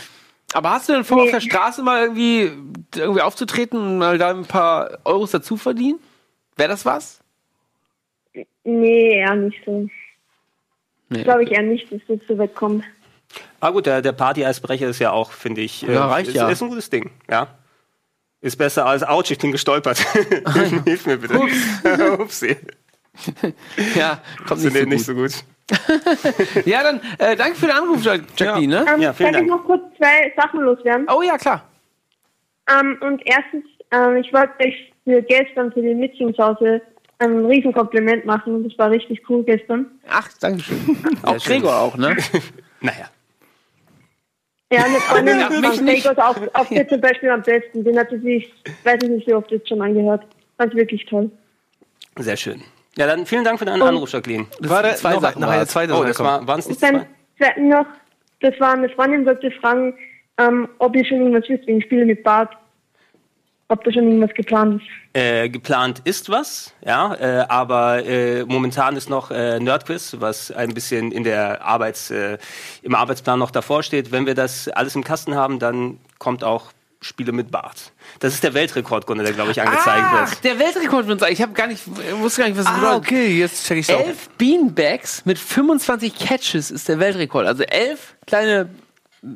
S1: Aber hast du denn vor, auf der Straße mal irgendwie, irgendwie aufzutreten und mal da ein paar Euros dazu verdienen? Wäre das was?
S4: Nee, eher nicht so.
S1: Nee.
S4: Glaube ich eher nicht, dass das so weit kommt.
S2: Ah gut, der, der Party-Eisbrecher ist ja auch, finde ich, äh,
S1: Ja, reicht
S2: ist,
S1: ja.
S2: ist ein gutes Ding. Ja. Ist besser als, ouch, ich bin gestolpert. Hilf mir bitte. Upsi.
S1: Ja, kommt nicht so
S2: nicht so gut.
S1: Ja, dann äh, danke für den Anruf, Jacqueline. Ne?
S4: Ähm,
S2: Ja, vielen
S4: kann ich
S2: Dank.
S4: noch kurz zwei Sachen loswerden?
S1: Oh ja, klar.
S4: Ähm, und erstens, ähm, ich wollte euch für gestern für die Mädchenshause ein Riesenkompliment machen. Das war richtig cool gestern.
S1: Ach, danke schön. Auch. Gregor auch, ne?
S2: Naja.
S4: Ja, eine Freundin
S1: Ja,
S4: von. Gregors auf, auf der zum Beispiel am besten. Den hat sie sich, weiß ich nicht, wie oft jetzt schon angehört. Fand wirklich toll.
S2: Sehr schön. Ja, dann vielen Dank für deinen Anruf, Jacqueline.
S3: War der,
S1: zwei
S3: noch,
S1: Sachen
S3: der
S1: war's.
S3: zweite
S2: Oh, das war, waren es nicht
S4: Dann
S2: zwei?
S4: noch, das war eine Freundin, wollte fragen, ähm, ob ihr schon irgendwas wisst wegen Spiele mit Bart. Ob da schon irgendwas geplant ist.
S2: Äh, geplant ist was, ja, äh, aber äh, momentan ist noch äh, Nerdquiz, was ein bisschen in der Arbeits, äh, im Arbeitsplan noch davor steht. Wenn wir das alles im Kasten haben, dann kommt auch Spiele mit Bart. Das ist der Weltrekordkunde, der glaube ich angezeigt
S1: Ach,
S2: wird.
S1: der Weltrekord wird Ich habe gar nicht, wusste gar nicht, was das
S3: Ah,
S1: bedeutet.
S3: okay, jetzt check ich's auch.
S1: Elf Beanbags mit 25 Catches ist der Weltrekord. Also elf kleine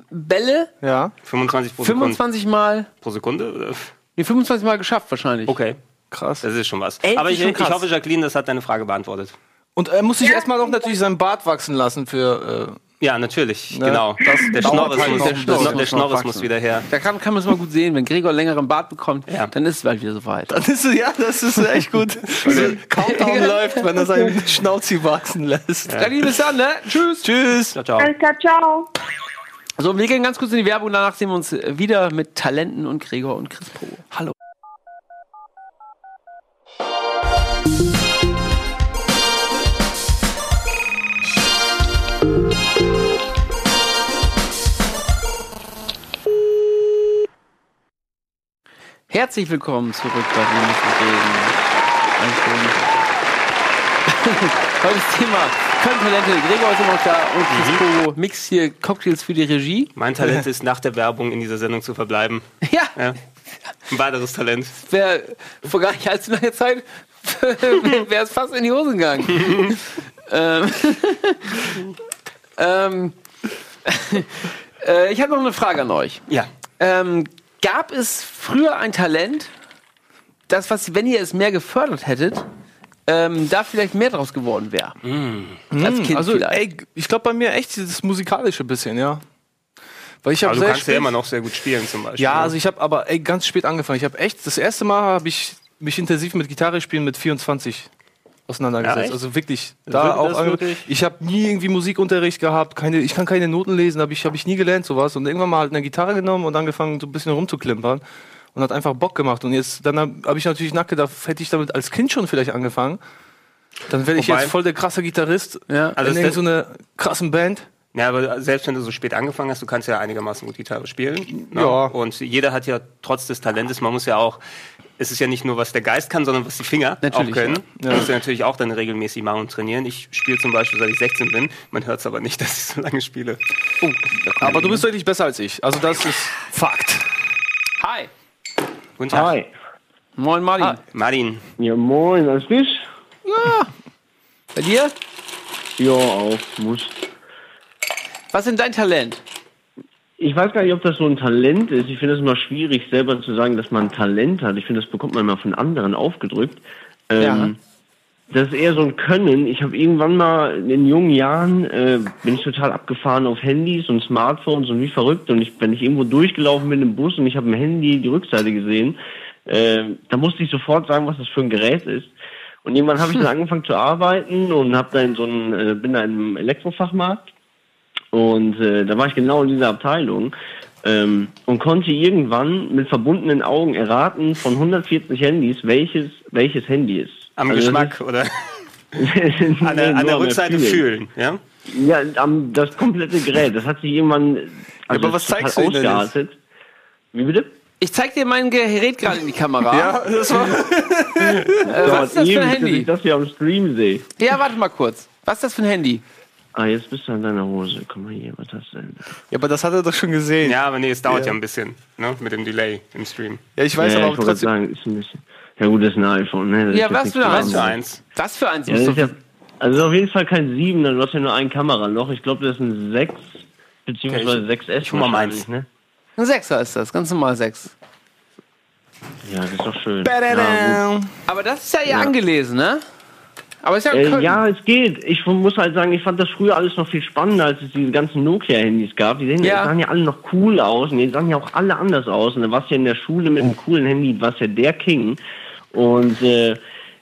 S1: Bälle,
S3: Ja,
S2: 25 pro Sekunde.
S1: 25 Mal,
S2: Pro Sekunde? oder?
S1: nee, 25 Mal geschafft wahrscheinlich.
S2: Okay,
S3: krass.
S2: das ist schon was.
S1: Elf
S2: aber ich,
S1: schon
S2: ich hoffe, Jacqueline, das hat deine Frage beantwortet.
S3: Und er muss sich erstmal noch natürlich seinen Bart wachsen lassen für.
S2: Ja, natürlich,
S3: Ne?
S2: genau.
S3: Das
S2: der Schnorres,
S3: halt
S2: muss, der,
S3: ein
S2: der, Schnorres muss wieder her.
S1: Da kann, kann man es mal gut sehen, wenn Gregor längeren Bart bekommt,
S2: Ja.
S1: dann ist es bald wieder soweit.
S3: Das ist, ja, das ist echt gut. Also, Countdown läuft, wenn er seinen Schnauzi wachsen lässt.
S1: Ja. dann, ne? Tschüss.
S3: Tschüss.
S2: Ciao, ciao.
S4: Alles klar, ciao.
S1: So, wir gehen ganz kurz in die Werbung, danach sehen wir uns wieder mit Talenten und Gregor und Chris Pro. Hallo. Herzlich willkommen zurück bei reden. Heute das Thema Köln Talente. Gregor ist immer noch da und Chris Pogo Mix hier Cocktails für die Regie.
S2: Mein Talent ist, nach der Werbung in dieser Sendung zu verbleiben.
S1: Ja,
S2: Ja. Ein weiteres Talent.
S1: wäre vor gar nicht allzu langer Zeit wäre es fast in die Hose gegangen. ähm, ähm, äh, ich habe noch eine Frage an euch.
S2: Ja.
S1: Ähm, gab es früher ein Talent, das, was, wenn ihr es mehr gefördert hättet, ähm, da vielleicht mehr draus geworden wäre? Als Kind
S3: Also,
S1: vielleicht.
S3: ey, ich glaube bei mir echt dieses musikalische bisschen, ja. Weil ich habe
S2: Aber du
S3: sehr
S2: kannst ja immer noch sehr gut spielen zum Beispiel.
S3: Ja,
S2: ne?
S3: also ich habe aber ey, ganz spät angefangen. Ich habe echt, das erste Mal habe ich mich intensiv mit Gitarre spielen mit 24 auseinandergesetzt.
S2: Ja,
S3: also wirklich, da
S2: ist
S3: auch.
S2: wirklich-
S3: Ich habe nie irgendwie Musikunterricht gehabt, keine, ich kann keine Noten lesen, habe ich, hab ich nie gelernt sowas. Und irgendwann mal halt eine Gitarre genommen und angefangen so ein bisschen rumzuklimpern. Und hat einfach Bock gemacht. Und jetzt, dann habe hab ich natürlich nachgedacht, hätte ich damit als Kind schon vielleicht angefangen, dann wäre ich
S2: Wobei-
S3: jetzt voll der krasse Gitarrist
S1: Ja.
S2: Also
S3: in so einer krassen Band.
S2: Ja, aber selbst wenn du so spät angefangen hast, du kannst ja einigermaßen gut Gitarre spielen. Ne?
S3: Ja.
S2: Und jeder hat ja trotz des Talentes, man muss ja auch, es ist ja nicht nur, was der Geist kann, sondern was die Finger
S1: Natürlich,
S2: auch können.
S3: ja.
S2: Das musst du natürlich auch dann regelmäßig machen und trainieren. Ich spiele zum Beispiel, seit ich 16 bin. Man hört es aber nicht, dass ich so lange spiele.
S3: Aber du bist deutlich besser als ich. Also das ist Fakt.
S1: Hi.
S2: Guten Tag.
S5: Hi.
S1: Moin Martin.
S2: Ah, Martin,
S5: Ja, moin, alles gut?
S1: Bei dir?
S5: Ja, auch, muss.
S1: Was ist denn dein Talent?
S5: Ich weiß gar nicht, ob das so ein Talent ist. Ich finde es immer schwierig, selber zu sagen, dass man ein Talent hat. Ich finde, das bekommt man immer von anderen aufgedrückt. Ähm,
S1: Ja.
S5: Das ist eher so ein Können. Ich habe irgendwann mal in jungen Jahren, äh, bin ich total abgefahren auf Handys und Smartphones und wie verrückt. Und ich, wenn ich irgendwo durchgelaufen bin im Bus und ich habe im Handy die Rückseite gesehen, äh, da musste ich sofort sagen, was das für ein Gerät ist. Und irgendwann habe ich dann angefangen zu arbeiten und habe da in so einen, äh, bin da im Elektrofachmarkt und äh, da war ich genau in dieser Abteilung. ähm, und konnte irgendwann mit verbundenen Augen erraten von 140 Handys, welches, welches Handy ist.
S2: Am
S5: Also
S2: Geschmack oder
S5: ist-
S2: an der, an der Rückseite
S5: Erfühlen.
S2: fühlen. Ja?
S5: Ja, am, das komplette Gerät. Das hat sich irgendwann. Also
S3: aber was
S5: total
S3: zeigst du denn jetzt?
S5: Wie bitte?
S1: Ich zeig dir mein Gerät gerade in die Kamera.
S3: Ja, das war.
S1: Äh, was ist das für ein
S5: ewig, dass
S1: Handy?
S5: ich das hier am Stream sehe.
S1: Ja, warte mal kurz. Was ist das für ein Handy?
S5: Ah, jetzt bist du an deiner Hose. Komm mal hier, was hast du denn?
S3: Ja, aber das hat er doch schon gesehen.
S2: ja, aber nee, es dauert ja,
S3: Ja.
S2: ein bisschen ne? mit dem Delay im Stream.
S3: Ja, ich weiß
S5: ja,
S3: aber
S5: ich wollte
S3: trotzdem.
S5: sagen, ist ein bisschen. Ja, gut, das ist ein iPhone, ne? Das
S1: Ja, was für?
S2: Was für eins?
S1: Was für eins
S5: Ja, das ist ja, also auf jeden Fall kein 7, du hast ja nur ein Kameraloch. Ich glaube, das ist ein 6 beziehungsweise 6S.
S2: ich hol mal meins.
S5: Ne?
S1: Ein Sechser ist das, ganz normal sechs.
S5: Ja, das ist doch schön. Ja.
S1: Aber das ist ja, ja angelesen, ne? Aber ist ja
S5: äh, ja, es geht. Ich muss halt sagen, ich fand das früher alles noch viel spannender, als es diese ganzen Nokia-Handys gab. Die sehen,
S1: Ja.
S5: ja. sahen ja alle noch cool aus und die sahen ja auch alle anders aus. Und da warst du ja in der Schule mit einem coolen Handy, warst ja der King. Und äh,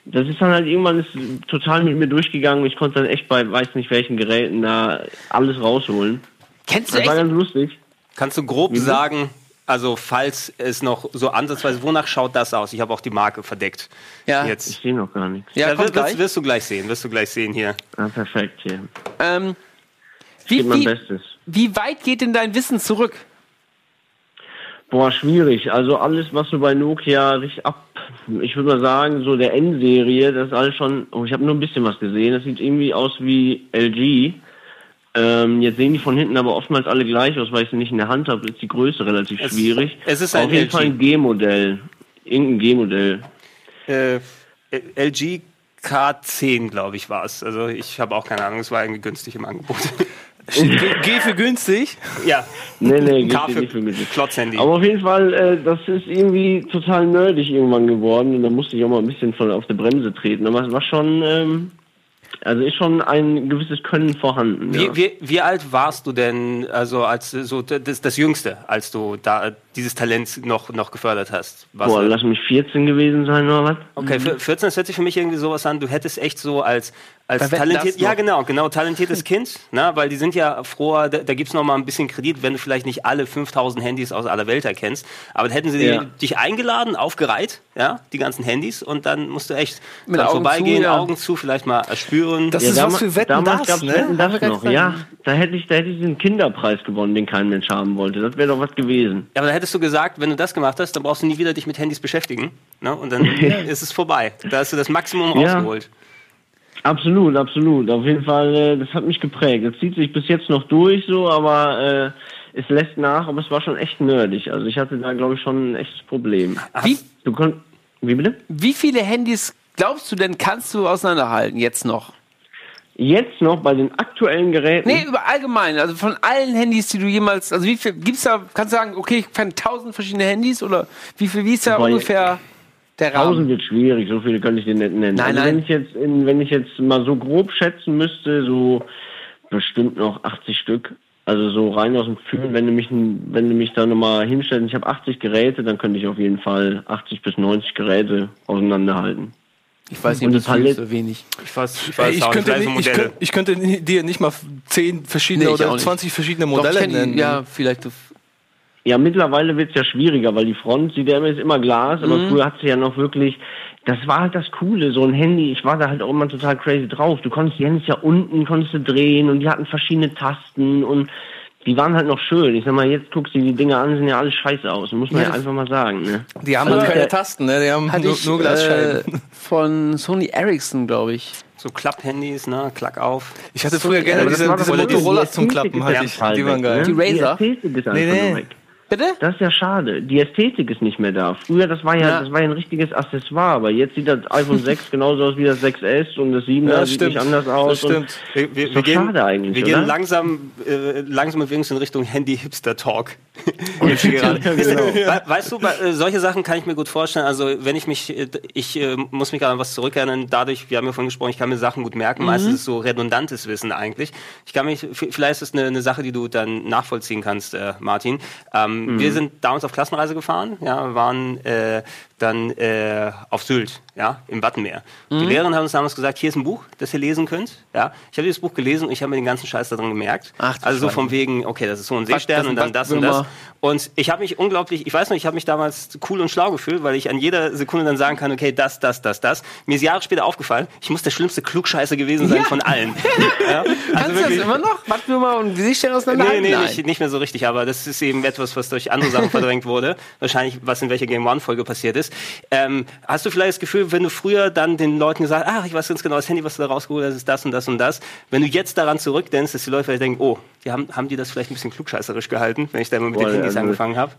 S5: das ist dann halt irgendwann ist total mit mir durchgegangen. Ich konnte dann echt bei weiß nicht welchen Geräten da alles rausholen.
S1: Kennst du
S5: Das war
S1: echt?
S5: ganz lustig.
S2: Kannst du grob sagen, also falls es noch so ansatzweise, wonach schaut das aus? Ich habe auch die Marke verdeckt.
S1: Ja.
S5: Ich
S2: Jetzt.
S5: sehe noch gar nichts.
S1: Ja,
S2: Ja, wirst, wirst,
S1: gleich.
S2: wirst du gleich sehen, wirst du gleich sehen hier.
S5: Ah, perfekt hier.
S1: Ähm,
S5: Ich
S1: wie,
S5: mein
S1: wie,
S5: Bestes.
S1: wie weit geht denn dein Wissen zurück?
S5: Boah, schwierig. Also alles, was so bei Nokia richtig ab, ich würde mal sagen, so der Endserie, das ist alles schon, oh, ich habe nur ein bisschen was gesehen. Das sieht irgendwie aus wie LG. Ähm, jetzt sehen die von hinten aber oftmals alle gleich aus, weil ich sie nicht in der Hand habe, ist die Größe relativ
S2: Es-
S5: schwierig.
S2: es ist ein
S5: Auf jeden
S2: LG.
S5: Fall ein G-Modell. Irgendein G-Modell.
S2: Äh, LG K10, glaube ich, war es. Also ich habe auch keine Ahnung, es war irgendwie günstig im Angebot.
S3: G, G für günstig.
S2: ja.
S5: Nee, nee, dir
S2: für
S5: für mich.
S2: Klotzhandy.
S5: Aber auf jeden Fall, äh, das ist irgendwie total nerdig irgendwann geworden und da musste ich auch mal ein bisschen von auf die Bremse treten. Aber es war schon, ähm, also ist schon ein gewisses Können vorhanden.
S2: Wie,
S5: ja.
S2: wie, wie alt warst du denn, also als so das, das Jüngste, als du da dieses Talent noch, noch gefördert hast? Warst
S5: Boah,
S2: du-
S5: lass mich 14 gewesen sein oder was?
S2: Okay, für 14, das hört sich für mich irgendwie sowas an, du hättest echt so als, als talentiert,
S1: das
S2: ja genau, genau, talentiertes Kind, ne, weil die sind ja froher, da, da gibt's noch mal ein bisschen Kredit, wenn du vielleicht nicht alle 5000 Handys aus aller Welt erkennst, aber dann hätten sie
S5: Ja.
S2: dich eingeladen, aufgereiht, ja, die ganzen Handys und dann musst du echt
S1: Mit Augen
S2: vorbeigehen,
S1: zu, ja.
S2: Augen zu, vielleicht mal erspüren.
S3: Das ist
S5: dam-
S3: was für Wetten
S5: damals
S3: das,
S5: gab's
S3: ne?
S5: Wetten das noch, ja. Da hätte ich, da hätte ich den Kinderpreis gewonnen, den kein Mensch haben wollte. Das wäre doch was gewesen.
S2: Ja, aber dann hättest du gesagt, wenn du das gemacht hast, dann brauchst du nie wieder dich mit Handys beschäftigen. Ne? Und dann ist es vorbei. Da hast du das Maximum
S5: Ja.
S2: rausgeholt.
S5: Absolut, absolut. Auf jeden Fall, äh, das hat mich geprägt. Das zieht sich bis jetzt noch durch so, aber äh, es lässt nach, aber es war schon echt nerdig. Also ich hatte da, glaube ich, schon ein echtes Problem.
S1: Wie,
S5: Du konnt, wie bitte?
S1: wie viele Handys glaubst du denn, kannst du auseinanderhalten jetzt noch?
S5: Jetzt noch bei den aktuellen Geräten.
S1: Nee, über allgemein, also von allen Handys, die du jemals, also wie viel gibt's da, kannst du sagen, okay, ich kann tausend verschiedene Handys oder wie viel, wie ist da
S5: Boah,
S1: ungefähr der
S5: 1000
S1: Rahmen?
S5: wird schwierig, so viele könnte ich dir nicht nennen.
S1: Nein,
S5: also
S1: nein.
S5: Wenn ich jetzt, in, wenn ich jetzt mal so grob schätzen müsste, so bestimmt noch 80 Stück. Also so rein aus dem Gefühl, wenn du mich, wenn du mich da nochmal hinstellst, ich habe 80 Geräte, dann könnte ich auf jeden Fall 80 bis 90 Geräte auseinanderhalten.
S1: Ich weiß nicht, das ist oder wenig.
S2: Ich weiß, ich weiß
S3: ich,
S2: auch nicht,
S3: könnte
S2: so
S3: nicht, ich, könnte, ich könnte dir nicht mal zehn verschiedene
S1: Nee,
S3: oder
S1: nicht.
S3: 20 verschiedene
S1: Doch,
S3: Modelle
S1: die-
S3: nennen.
S1: Ja, vielleicht. So-
S5: Ja, mittlerweile wird's ja schwieriger, weil die Front sieht ja immer, ist immer Glas, aber früher hat sie ja noch wirklich, das war halt das Coole, so ein Handy, ich war da halt auch immer total crazy drauf. Du konntest die Handys ja unten, konntest du drehen und die hatten verschiedene Tasten und die waren halt noch schön. Ich sag mal, jetzt guckst du die Dinger an, sehen ja alles scheiße aus, muss man
S1: Ja,
S5: ja, einfach mal sagen, ne?
S3: Die haben
S5: Also
S3: halt keine
S5: der-
S3: Tasten, ne? Die haben nur,
S1: ich
S3: nur
S1: äh,
S3: Glasscheiben.
S1: von Sony Ericsson, glaube ich.
S2: So Klapp-Handys, ne? Klack auf.
S3: ich hatte früher gerne
S5: Aber das
S3: diese, diese. Motorola
S5: Die
S3: zum Klappen, hatte ich. Die waren geil.
S5: ne?
S1: Die Razer?
S5: Die einfach
S3: Nee, nee.
S1: Bitte?
S5: Das ist ja schade. Die Ästhetik ist nicht mehr da. Früher, das war ja,
S1: Ja.
S5: das war ja ein richtiges Accessoire, aber jetzt sieht das iPhone 6 genauso aus wie das 6S und das 7er
S3: Ja,
S5: sieht
S3: stimmt.
S5: nicht anders aus.
S3: Das stimmt.
S2: Wir, wir,
S5: Ist
S2: wir gehen,
S5: schade eigentlich,
S2: wir gehen langsam, äh, langsam uns in Richtung Handy-Hipster-Talk. Gerade.
S5: genau.
S2: We- Weißt du, bei- äh, solche Sachen kann ich mir gut vorstellen. Also wenn ich mich, äh, ich äh, muss mich gerade an was zurückerinnern. Dadurch, wir haben ja vorhin gesprochen, ich kann mir Sachen gut merken. Meistens ist es so redundantes Wissen eigentlich. Ich kann mich, vielleicht ist es eine, eine Sache, die du dann nachvollziehen kannst, äh, Martin. Ähm, Wir sind damals auf Klassenreise gefahren, ja, waren äh, dann äh, auf Sylt, ja, im Wattenmeer. Die Lehrerin hat uns damals gesagt, hier ist ein Buch, das ihr lesen könnt. Ja, ich habe dieses Buch gelesen und ich habe mir den ganzen Scheiß daran gemerkt.
S1: Ach,
S2: also so von wegen, okay, das ist so ein Seestern und dann das und das. Und ich habe mich unglaublich, ich weiß noch, ich habe mich damals cool und schlau gefühlt, weil ich an jeder Sekunde dann sagen kann, okay, das, das, das, das. Mir ist Jahre später aufgefallen, ich muss der schlimmste Klugscheißer gewesen sein
S1: Ja.
S2: von allen. ja?
S1: Kannst du das immer noch? Wattwürmer und Gesichter
S2: Nee,
S1: auseinanderhalten?
S2: nee,
S1: Nein.
S2: nicht, nicht mehr so richtig, aber das ist eben etwas, was durch andere Sachen verdrängt wurde. Wahrscheinlich, was in welcher Game One-Folge passiert ist. Ähm, hast du vielleicht das Gefühl, wenn du früher dann den Leuten gesagt hast, ach, ich weiß ganz genau, das Handy, was du da rausgeholt hast, ist das und das und das. Wenn du jetzt daran zurückdenkst, dass die Leute vielleicht denken, oh, die haben, haben die das vielleicht ein bisschen klugscheißerisch gehalten, wenn ich da immer mit
S5: Boah,
S2: den Handys
S5: also-
S2: angefangen habe?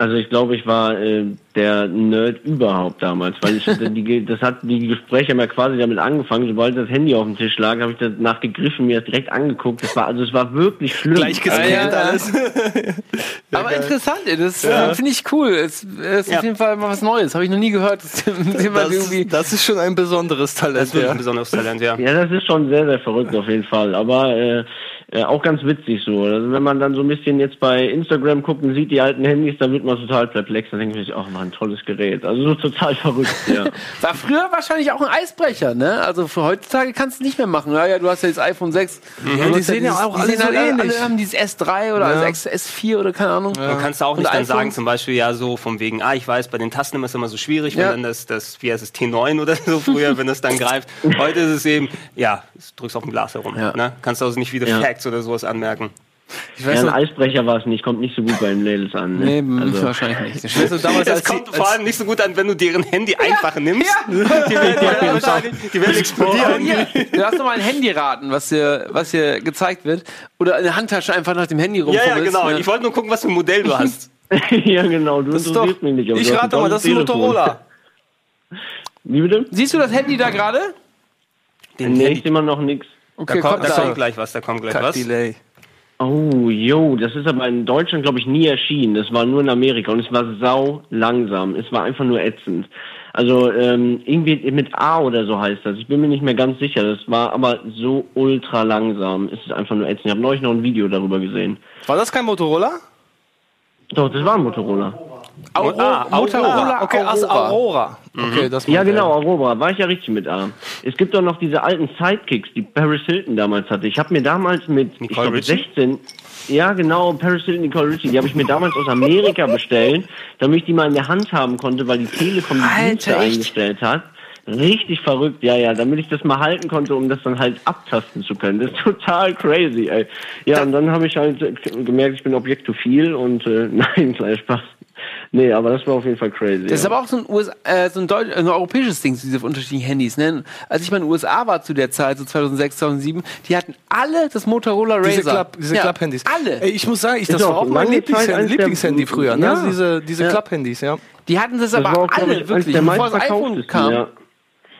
S5: Also ich glaube, ich war äh, der Nerd überhaupt damals, weil ich die, das hat die Gespräche haben ja quasi damit angefangen. Sobald das Handy auf dem Tisch lag, habe ich danach gegriffen, mir das direkt angeguckt. Das war also es war wirklich schlimm.
S3: Gleich gescannt
S1: Ja, ja.
S3: alles.
S1: Aber interessant, ey, das äh, finde ich cool. Es ist
S2: Ja.
S1: auf jeden Fall mal was Neues. Habe ich noch nie gehört.
S3: Das, das ist schon ein besonderes
S2: Das ist
S3: Talent.
S2: wirklich
S3: Ja.
S2: ein besonderes Talent, ja.
S5: Ja, das ist schon sehr, sehr verrückt auf jeden Fall. Aber äh, äh, auch ganz witzig so. Also wenn man dann so ein bisschen jetzt bei Instagram guckt und sieht die alten Handys, dann wird man total perplex. Dann denkt man sich, ach, ein tolles Gerät. Also so total verrückt, ja.
S1: War früher wahrscheinlich auch ein Eisbrecher, ne? Also für heutzutage kannst du nicht mehr machen. Ja, ja, du hast ja das iPhone 6.
S3: Ja, die sehen ja auch
S1: die
S3: alle
S1: sehen
S3: so
S1: halt alle,
S3: ähnlich.
S1: alle haben dieses S3 oder
S3: Ja.
S1: also S4 oder keine Ahnung.
S2: Du kannst auch nicht dann
S1: iPhone?
S2: sagen, zum Beispiel, ja, so von wegen, ah, ich weiß, bei den Tasten ist es immer so schwierig, wenn
S1: Ja.
S2: dann das, das, wie heißt es, T9 oder so früher, wenn das dann greift. Heute ist es eben, ja, du drückst auf dem Glas herum.
S1: Ja.
S2: Ne? Kannst also nicht wieder
S5: Ja.
S2: Facts oder sowas anmerken.
S1: Ich
S5: ja
S1: weiß
S5: ein
S1: noch,
S5: Eisbrecher war es nicht, kommt nicht so gut bei den Mädels an.
S1: nee,
S5: Ne? Also,
S1: wahrscheinlich nicht.
S3: Ich weiß noch, damals,
S2: Es kommt vor allem nicht so gut an, wenn du deren Handy einfach nimmst. Die, werden- die, werden wahrscheinlich- die werden explodieren.
S1: Hier, du hast doch mal ein Handy raten, was dir, was dir gezeigt wird. Oder eine Handtasche einfach nach dem Handy
S2: Ja,
S1: rumfummelst.
S2: ja, genau.
S1: ne?
S2: Ich wollte nur gucken, was für ein Modell du hast.
S5: ja, genau, du
S3: Das ist doch,
S5: interessierst mich nicht. aber
S3: ich rate mal, das ist ein. Motorola.
S5: Wie bitte?
S1: Siehst du das Handy da gerade?
S2: Den
S5: Nee, ich sehe immer noch nichts.
S2: Da,
S1: Okay,
S2: kommt,
S1: kommt
S2: da
S1: da.
S2: kommt gleich was, da kommt gleich
S3: Kack
S2: was.
S3: Delay.
S5: Oh, jo, das ist aber in Deutschland, glaube ich, nie erschienen. Das war nur in Amerika und es war sau langsam. Es war einfach nur ätzend. Also ähm, irgendwie mit A oder so heißt das. Ich bin mir nicht mehr ganz sicher. Das war aber so ultra langsam. Es ist einfach nur ätzend. Ich habe neulich noch ein Video darüber gesehen.
S3: War das kein Motorola?
S5: Doch, das war ein Motorola.
S1: Aurora,
S2: Ah,
S1: Motorola
S3: okay,
S1: Aurora.
S3: Aurora. Okay, das
S5: Ja, genau, Aurora. War ich ja richtig mit A. Es gibt doch noch diese alten Sidekicks, die Paris Hilton damals hatte. Ich habe mir damals mit ich glaub,
S2: Richie?
S5: 16, ja genau, Paris Hilton, Nicole Richie, die habe ich mir damals aus Amerika bestellt, damit ich die mal in der Hand haben konnte, weil die Telekom die Dienste eingestellt hat. Richtig verrückt, ja, ja, damit ich das mal halten konnte, um das dann halt abtasten zu können. Das ist total crazy, ey. Ja, und dann habe ich halt gemerkt, ich bin objektophil und äh, nein, kleiner Spaß. Nee, aber das war auf jeden Fall crazy.
S1: Das ist
S5: ja.
S1: aber auch so ein, US, äh, so ein, Deutsch, ein europäisches Ding, diese unterschiedlichen Handys. Ne? Als ich mal in den USA war zu der Zeit, so 2006, 2007, die hatten alle das Motorola Razr.
S3: Diese, Klapp, diese
S1: Ja,
S3: Klapphandys.
S1: Alle.
S3: Ey, ich muss sagen, ich, das war
S5: auch
S3: mein
S5: lange
S3: Lieblings
S5: Zeit eins der-
S3: Lieblingshandy früher. Ne?
S5: Ja.
S3: Diese, diese
S5: Ja.
S3: Klapphandys, ja.
S1: Die hatten das,
S5: Das
S1: aber
S5: auch,
S1: alle, wirklich. Bevor das iPhone kam,
S5: ja.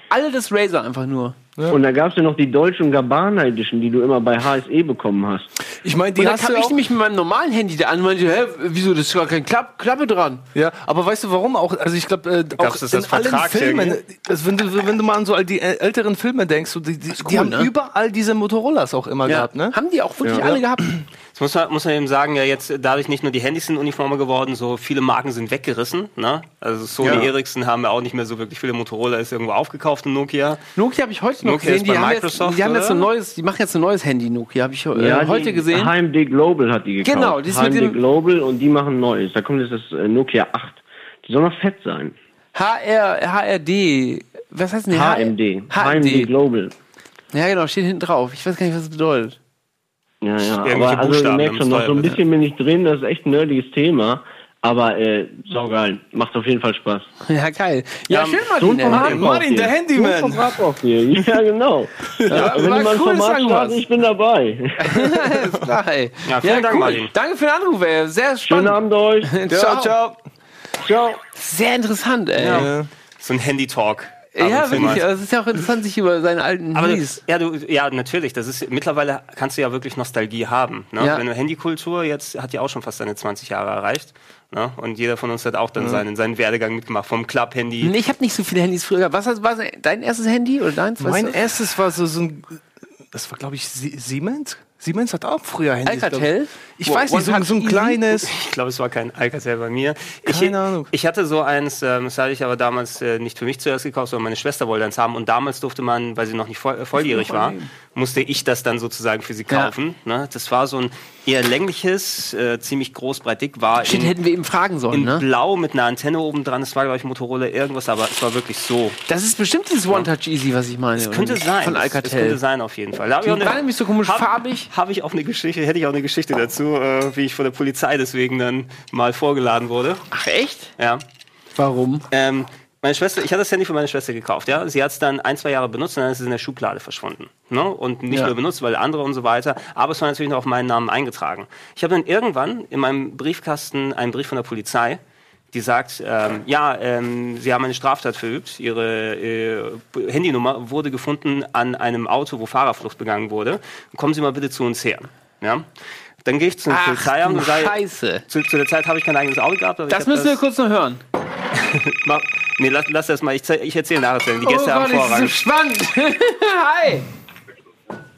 S1: alle das Razer einfach nur.
S5: Und da gab's ja noch die Deutsche und Gabbana Edition, die du immer bei HSE bekommen hast.
S3: Ich meine, die
S1: Und
S3: hast
S1: kam ich nämlich mit meinem normalen Handy da an und meinte, hä, wieso, das ist gar keine Klapp, Klappe dran.
S3: Ja, aber weißt du warum auch? Also ich glaube, äh, auch
S2: das
S3: in
S2: als
S3: allen Filmen, also wenn du wenn du mal an so all die äh, älteren Filme denkst, so, die, die, die
S1: cool,
S3: haben
S1: ne?
S3: überall diese Motorolas auch immer gehabt, ne?
S1: Haben die auch wirklich
S5: Ja.
S1: alle gehabt?
S2: Jetzt muss man, muss man eben sagen, ja jetzt dadurch nicht nur die Handys sind uniformer geworden, so viele Marken sind weggerissen. Ne? Also Sony
S3: Ja.
S2: Ericsson haben ja auch nicht mehr so wirklich viele Motorola, ist irgendwo aufgekauft und Nokia.
S1: Nokia habe ich heute noch
S2: Nokia
S1: gesehen.
S2: ist
S1: Die haben, jetzt,
S2: Microsoft,
S1: die haben jetzt ein neues, die machen jetzt ein neues Handy, Nokia, habe ich äh, heute
S5: die
S1: gesehen.
S5: HMD Global hat die gekauft.
S1: Genau, die ist mit
S5: HMD
S1: dem-
S5: Global und die machen Neues. Da kommt jetzt das äh, Nokia 8. Die soll noch fett sein.
S1: HR, HRD. Was heißt denn
S5: HMD. HMD
S1: HMD.
S5: Global.
S1: Ja, genau, steht hinten drauf. Ich weiß gar nicht, was das bedeutet.
S5: Ja, ja. Aber also du
S2: Buchstaben,
S5: merkst schon, noch so ein bisschen bin ich drin. Das ist echt ein nerdiges Thema. Aber äh, saugeil. Macht auf jeden Fall Spaß.
S1: Ja, geil. Ja,
S2: Ja,
S1: schön,
S5: So
S1: Martin.
S5: Format
S1: ey.
S3: Martin, der. Handyman.
S5: So braucht ihr. Ja, genau. Ja, wenn du mal ein
S1: cool,
S5: Format starten, ich bin dabei.
S1: Alles klar, ey.
S2: Ja, vielen Dank, Martin.
S1: Danke für den Anruf, ey. Sehr
S5: Schönen
S1: spannend.
S5: Abend euch.
S3: Ciao, ciao.
S5: Ciao.
S1: Sehr interessant, ey. Ja,
S3: Ja.
S2: So ein Handy-Talk. Zu
S1: wirklich. es ist ja auch interessant, sich über seine alten
S2: Aber du, ja, du, ja, natürlich. Das ist mittlerweile kannst du ja wirklich Nostalgie haben. Ne?
S1: Ja.
S2: Wenn du Handykultur jetzt hat ja auch schon fast seine 20 Jahre erreicht. Ne? Und jeder von uns hat auch dann seinen, seinen Werdegang mitgemacht vom Club-Handy.
S1: Nee, Ich habe nicht so viele Handys früher gehabt. Was war dein erstes Handy oder deins?
S3: Mein erstes war so, so ein, das war glaube ich Sie- Siemens? Siemens hat auch früher Handys.
S1: Alcatel?
S3: Ich, ich weiß nicht, so, so ein kleines.
S2: Ich glaube, es war kein Alcatel bei mir. Ich,
S3: Keine Ahnung.
S2: Ich hatte so eins, ähm, das hatte ich aber damals äh, nicht für mich zuerst gekauft, sondern meine Schwester wollte eins haben. Und damals durfte man, weil sie noch nicht voll, äh, volljährig war, musste ich das dann sozusagen für sie
S1: Ja.
S2: kaufen. Ne? Das war so ein eher längliches, äh, ziemlich groß, breit, dick, war
S1: Shit,
S2: in,
S1: hätten wir eben fragen sollen,
S2: in
S1: ne?
S2: blau mit einer Antenne oben dran. Das war, glaube ich, Motorola irgendwas, aber es war wirklich so.
S1: Das ist bestimmt dieses One-Touch Easy, was ich meine.
S2: Das könnte sein.
S1: Von
S2: Das, das könnte
S1: Alcatel.
S2: sein auf jeden Fall. Da hab
S1: Die
S2: ich auch
S1: war nämlich so komisch farbig.
S2: Habe ich auch eine Geschichte, hätte ich auch eine Geschichte dazu, äh, wie ich von der Polizei deswegen dann mal vorgeladen wurde.
S1: Ach, echt?
S2: Ja.
S1: Warum?
S2: Ähm, meine Schwester, ich hatte das Handy für meine Schwester gekauft, ja. Sie hat es dann ein, zwei Jahre benutzt und dann ist es in der Schublade verschwunden. Ne? Und nicht
S1: Ja.
S2: mehr benutzt, weil andere und so weiter. Aber es war natürlich noch auf meinen Namen eingetragen. Ich habe dann irgendwann in meinem Briefkasten einen Brief von der Polizei, die sagt, ähm, ja, ähm, Sie haben eine Straftat verübt. Ihre äh, Handynummer wurde gefunden an einem Auto, wo Fahrerflucht begangen wurde. Kommen Sie mal bitte zu uns her. Ja? Dann gehe ich zum Polizeiamt und sage, zu, zu der Zeit habe ich kein eigenes Auto gehabt.
S1: Das müssen wir kurz noch hören.
S2: Mach, nee, lass, lass das mal. Ich, ich erzähle nachher. Die Gäste
S1: oh
S2: haben
S1: Gott,
S2: Vorrang.
S1: ist so spannend. Hi.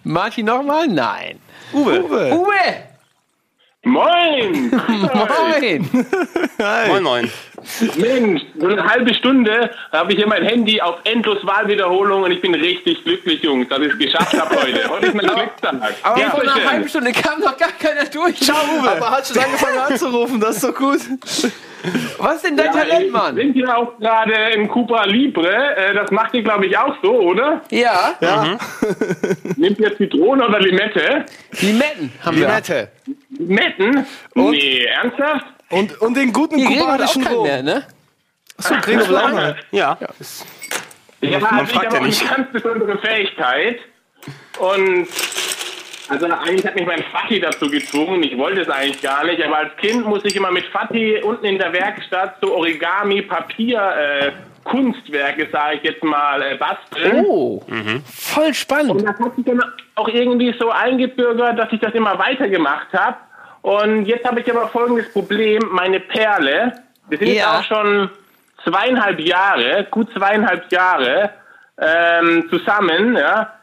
S1: Martin nochmal? Nein.
S2: Uwe.
S3: Uwe.
S1: Uwe!
S6: Moin!
S1: Moin!
S2: Moin, moin.
S6: Mensch, so eine halbe Stunde habe ich hier mein Handy auf endlos Wahlwiederholung und ich bin richtig glücklich, Jungs, dass ich es geschafft habe heute. Heute ist mein Glückstag.
S1: Aber
S6: Ja,
S1: vor einer halben Stunde kam noch gar keiner durch. Ciao, Uwe.
S3: Aber hat schon angefangen anzurufen, das ist doch gut.
S1: Was ist denn dein
S6: Ja,
S1: Talent,
S6: wir
S1: Mann?
S6: sind hier auch gerade im Cupra Libre. Äh, Das macht ihr, glaube ich, auch so, oder?
S1: Ja,
S6: Nehmt ihr Zitrone oder Limette?
S1: Limetten haben wir.
S3: Limette.
S6: Limetten? Nee, ernsthaft?
S3: Und, und den guten
S1: Hier
S3: kubanischen
S1: keinen
S3: Rum.
S1: mehr, ne?
S3: Achso, Gregor Blauner.
S2: Ja.
S6: Ja,
S2: Man
S6: also ich
S2: fragt
S6: habe
S2: ja nicht.
S6: eine ganz besondere Fähigkeit. Und also eigentlich hat mich mein Vati dazu gezwungen. Ich wollte es eigentlich gar nicht. Aber als Kind musste ich immer mit Vati unten in der Werkstatt so Origami, Papier, äh, Kunstwerke, sage ich jetzt mal, äh, basteln.
S1: Oh, voll spannend.
S6: Und das hat sich dann auch irgendwie so eingebürgert, dass ich das immer weitergemacht habe. Und jetzt habe ich aber folgendes Problem. Meine Perle, wir sind
S1: Ja.
S6: jetzt auch schon zweieinhalb Jahre, gut zweieinhalb Jahre ähm, zusammen, ja.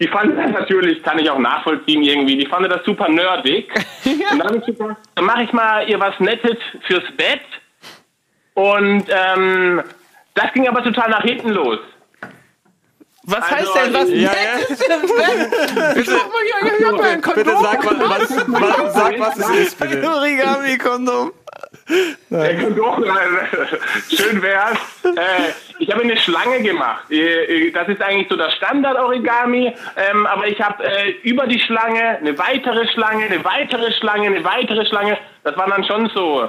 S6: Die fand das natürlich, kann ich auch nachvollziehen irgendwie, die fand das super nerdig. Und dann habe ich gesagt, dann mache ich mal ihr was Nettes fürs Bett. Und ähm, das ging aber total nach hinten los.
S1: Was
S6: Also,
S1: heißt denn, was
S2: ja,
S1: nettes im Bett? Ich sag mal, ja, ich hab ein
S2: bitte
S1: Kondom.
S2: sag, was, was, was, sag, was es ist, bitte.
S3: Origami-Kondom.
S6: Ja, doch, äh, schön wär's. Äh, ich habe eine Schlange gemacht. Äh, äh, Das ist eigentlich so das Standard-Origami. Ähm, aber ich habe äh, über die Schlange eine weitere Schlange, eine weitere Schlange, eine weitere Schlange. Das war dann schon so,